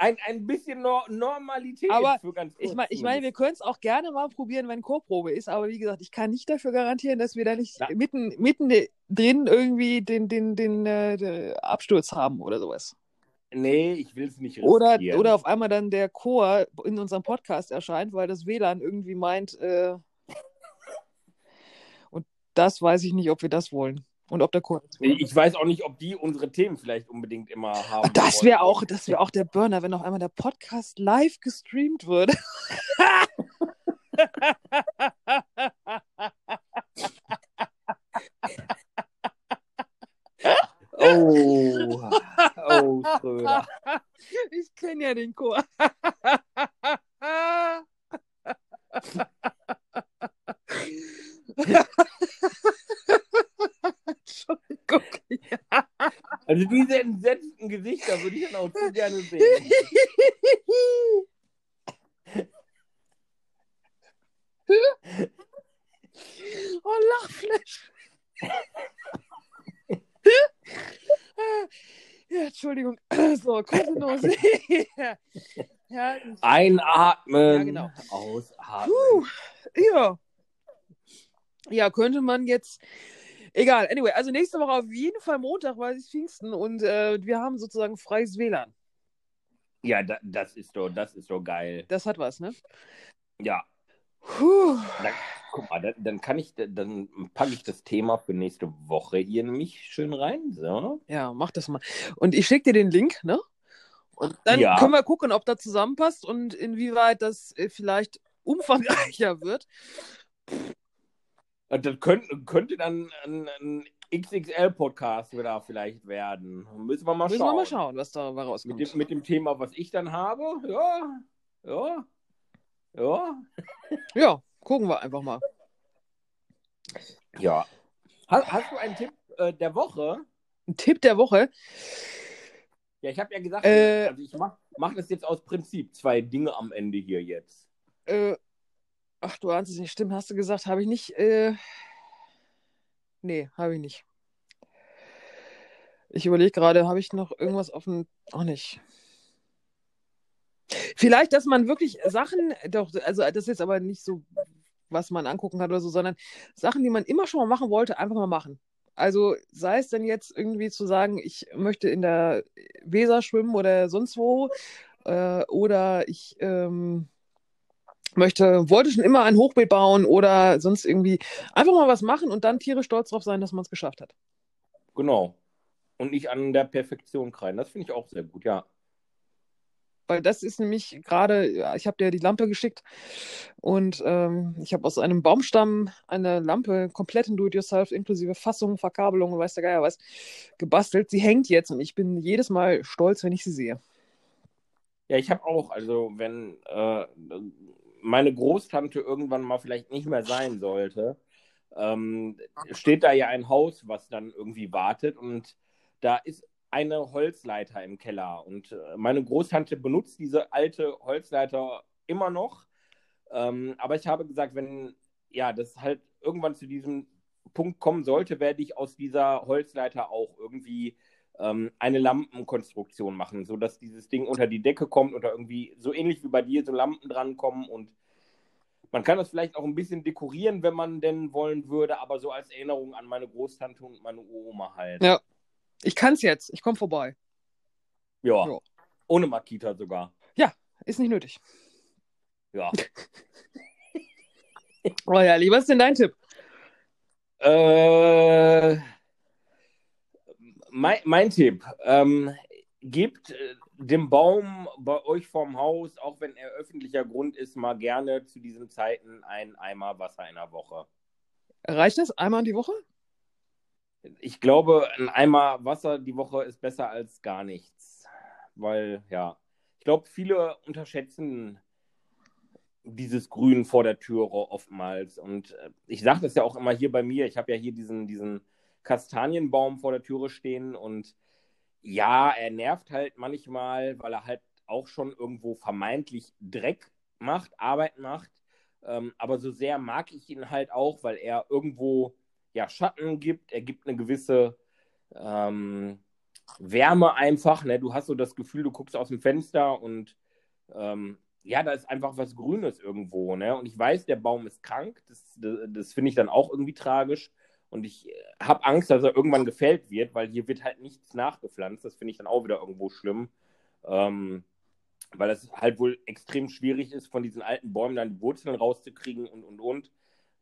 Ein, ein bisschen no Normalität aber für ganz kurz. Ich, mein, ich meine, wir können es auch gerne mal probieren, wenn Chorprobe ist, aber wie gesagt, ich kann nicht dafür garantieren, dass wir da nicht mitten, mitten drin irgendwie den, den, den, äh, den Absturz haben oder sowas. Nee, ich will es nicht riskieren. Oder, oder auf einmal dann der Chor in unserem Podcast erscheint, weil das WLAN irgendwie meint, äh... und das weiß ich nicht, ob wir das wollen. Und ob der Chor. Ich weiß auch nicht, ob die unsere Themen vielleicht unbedingt immer haben. Ach, das wäre auch, das auch der Burner, wenn noch einmal der Podcast live gestreamt wird. oh, oh, Schröder. Ich kenne ja den Chor. Also diese entsetzten Gesichter würde ich dann auch zu gerne sehen. oh, Lachflash. ja, Entschuldigung. So, Kosinus. ja. Einatmen, Ja, genau. ausatmen. Puh, ja. Ja, könnte man jetzt. Egal, anyway, also nächste Woche auf jeden Fall Montag, weil es ist Pfingsten und äh, wir haben sozusagen freies WLAN. Ja, da, das ist doch, das ist doch geil. Das hat was, ne? Ja, Puh. dann, guck mal, dann, dann kann ich, dann packe ich das Thema für nächste Woche hier nämlich schön rein. So. Ja, mach das mal. Und ich schicke dir den Link, ne? Und dann Ja. können wir gucken, ob das zusammenpasst und inwieweit das äh, vielleicht umfangreicher wird. Und Das könnte, könnte dann ein, ein XXL-Podcast wieder vielleicht werden. Müssen wir mal Müssen schauen. wir mal schauen, was da rauskommt. Mit dem, mit dem Thema, was ich dann habe, ja, ja, ja, Ja, gucken wir einfach mal. ja. Hast, hast du einen Tipp äh, der Woche? Ein Tipp der Woche. Ja, ich habe ja gesagt, Äh. also ich mache mach das jetzt aus Prinzip. Zwei Dinge am Ende hier jetzt. Äh, ach, du ahnst es nicht. Stimmt, hast du gesagt, habe ich nicht. Äh, nee, habe ich nicht. Ich überlege gerade, habe ich noch irgendwas auf dem. Auch nicht. Vielleicht, dass man wirklich Sachen, doch, also das ist jetzt aber nicht so, was man angucken kann oder so, sondern Sachen, die man immer schon mal machen wollte, einfach mal machen. Also sei es denn jetzt irgendwie zu sagen, ich möchte in der Weser schwimmen oder sonst wo, äh, oder ich ähm, möchte, wollte schon immer ein Hochbeet bauen oder sonst irgendwie einfach mal was machen und dann tierisch stolz drauf sein, dass man es geschafft hat. Genau. Und nicht an der Perfektion kreien. Das finde ich auch sehr gut, ja. Weil das ist nämlich gerade, ja, ich habe dir die Lampe geschickt und ähm, ich habe aus einem Baumstamm eine Lampe komplett in Do-it-yourself, inklusive Fassung, Verkabelung und weiß der Geier was, gebastelt. Sie hängt jetzt und ich bin jedes Mal stolz, wenn ich sie sehe. Ja, ich habe auch, also wenn äh, meine Großtante irgendwann mal vielleicht nicht mehr sein sollte, ähm, steht da ja ein Haus, was dann irgendwie wartet und da ist eine Holzleiter im Keller und äh, meine Großtante benutzt diese alte Holzleiter immer noch, ähm, aber ich habe gesagt, wenn ja das halt irgendwann zu diesem Punkt kommen sollte, werde ich aus dieser Holzleiter auch irgendwie ähm, eine Lampenkonstruktion machen, sodass dieses Ding unter die Decke kommt da irgendwie so ähnlich wie bei dir so Lampen drankommen und man kann das vielleicht auch ein bisschen dekorieren, wenn man denn wollen würde, aber so als Erinnerung an meine Großtante und meine Oma halt. Ja. Ich kann es jetzt, ich komme vorbei. Ja. Ja. Ohne Makita sogar. Ist nicht nötig. Ja. Oh ja, lieber ist denn dein Tipp? äh, mein, mein Tipp. Ähm, gebt äh, dem Baum bei euch vorm Haus, auch wenn er öffentlicher Grund ist, mal gerne zu diesen Zeiten einen Eimer Wasser in der Woche. Reicht das einmal die Woche? Ich glaube, ein Eimer Wasser die Woche ist besser als gar nichts. Weil, ja, ich glaube, viele unterschätzen dieses Grün vor der Türe oftmals. Und äh, ich sage das ja auch immer hier bei mir. Ich habe ja hier diesen, diesen Kastanienbaum vor der Türe stehen. Und ja, er nervt halt manchmal, weil er halt auch schon irgendwo vermeintlich Dreck macht, Arbeit macht. Ähm, aber so sehr mag ich ihn halt auch, weil er irgendwo ja, Schatten gibt, er gibt eine gewisse ähm, Wärme einfach. Ne? Du hast so das Gefühl, du guckst aus dem Fenster und ähm, ja, da ist einfach was Grünes irgendwo. Ne? Und ich weiß, der Baum ist krank. Das, das, das finde ich dann auch irgendwie tragisch. Und ich habe Angst, dass er irgendwann gefällt wird, weil hier wird halt nichts nachgepflanzt. Das finde ich dann auch wieder irgendwo schlimm. Ähm, weil es halt wohl extrem schwierig ist, von diesen alten Bäumen dann die Wurzeln rauszukriegen und, und, und.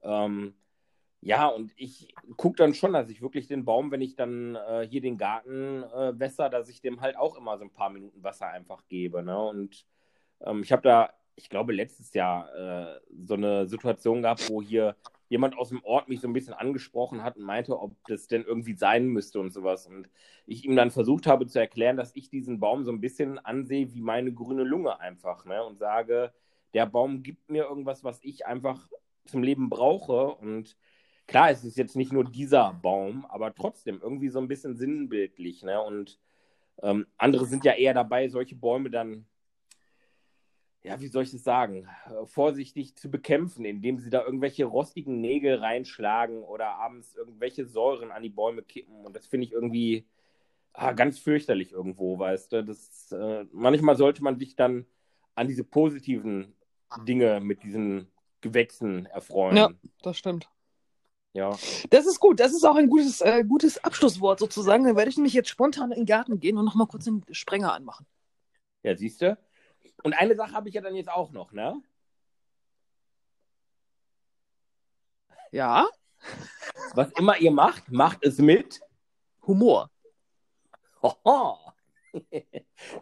Ähm, ja, und ich gucke dann schon, dass ich wirklich den Baum, wenn ich dann äh, hier den Garten äh, wässer, dass ich dem halt auch immer so ein paar Minuten Wasser einfach gebe. Ne? Und ähm, ich habe da, ich glaube, letztes Jahr äh, so eine Situation gehabt, wo hier jemand aus dem Ort mich so ein bisschen angesprochen hat und meinte, ob das denn irgendwie sein müsste und sowas. Und ich ihm dann versucht habe zu erklären, dass ich diesen Baum so ein bisschen ansehe wie meine grüne Lunge einfach, ne? Und sage, der Baum gibt mir irgendwas, was ich einfach zum Leben brauche. Und klar, es ist jetzt nicht nur dieser Baum, aber trotzdem irgendwie so ein bisschen sinnbildlich, ne? Und ähm, andere sind ja eher dabei, solche Bäume dann ja, wie soll ich das sagen, vorsichtig zu bekämpfen, indem sie da irgendwelche rostigen Nägel reinschlagen oder abends irgendwelche Säuren an die Bäume kippen. Und das finde ich irgendwie ah, ganz fürchterlich irgendwo, weißt du. Das, äh, manchmal sollte man sich dann an diese positiven Dinge mit diesen Gewächsen erfreuen. Ja, das stimmt. Ja. Das ist gut. Das ist auch ein gutes, äh, gutes Abschlusswort sozusagen. Dann werde ich nämlich jetzt spontan in den Garten gehen und nochmal kurz den Sprenger anmachen. Ja, siehst du? Und eine Sache habe ich ja dann jetzt auch noch, ne? Ja. Was immer ihr macht, macht es mit Humor. Hoho.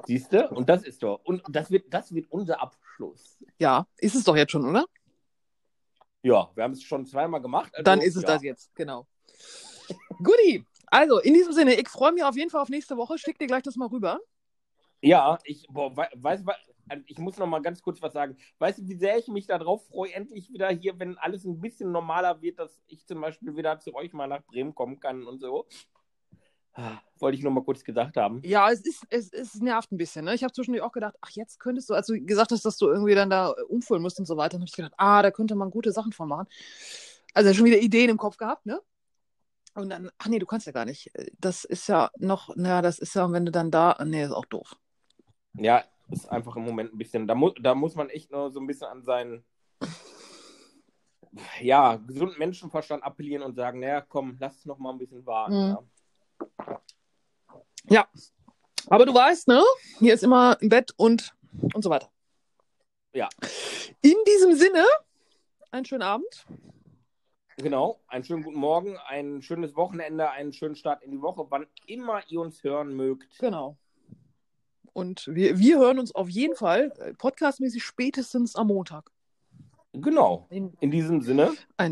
Siehst du? Und das ist doch. Und das wird, das wird unser Abschluss. Ja, ist es doch jetzt schon, oder? Ja, wir haben es schon zweimal gemacht. Also, Dann ist es ja. das jetzt, genau. Guti. Also, in diesem Sinne, ich freue mich auf jeden Fall auf nächste Woche. Schick dir gleich das mal rüber. Ja, ich boah, weiß, also ich muss noch mal ganz kurz was sagen. Weißt du, wie sehr ich mich darauf freue, endlich wieder hier, wenn alles ein bisschen normaler wird, dass ich zum Beispiel wieder zu euch mal nach Bremen kommen kann und so. Wollte ich nur mal kurz gesagt haben. Ja, es ist, es, es nervt ein bisschen. Ne? Ich habe zwischendurch auch gedacht, ach, jetzt könntest du, als du gesagt hast, dass du irgendwie dann da umfüllen musst und so weiter, dann habe ich gedacht, ah, da könnte man gute Sachen von machen. Also schon wieder Ideen im Kopf gehabt, ne? Und dann, ach nee, du kannst ja gar nicht. Das ist ja noch, naja, das ist ja, wenn du dann da, nee, ist auch doof. Ja, ist einfach im Moment ein bisschen, da, mu da muss man echt nur so ein bisschen an seinen ja, gesunden Menschenverstand appellieren und sagen, naja, komm, lass es noch mal ein bisschen warten. Mhm. Ja. ja. aber du weißt, ne? Hier ist immer im Bett und, und so weiter. Ja. In diesem Sinne, einen schönen Abend. Genau, einen schönen guten Morgen, ein schönes Wochenende, einen schönen Start in die Woche, wann immer ihr uns hören mögt. Genau. Und wir, wir hören uns auf jeden Fall äh, podcastmäßig spätestens am Montag. Genau. In, in diesem Sinne. Ein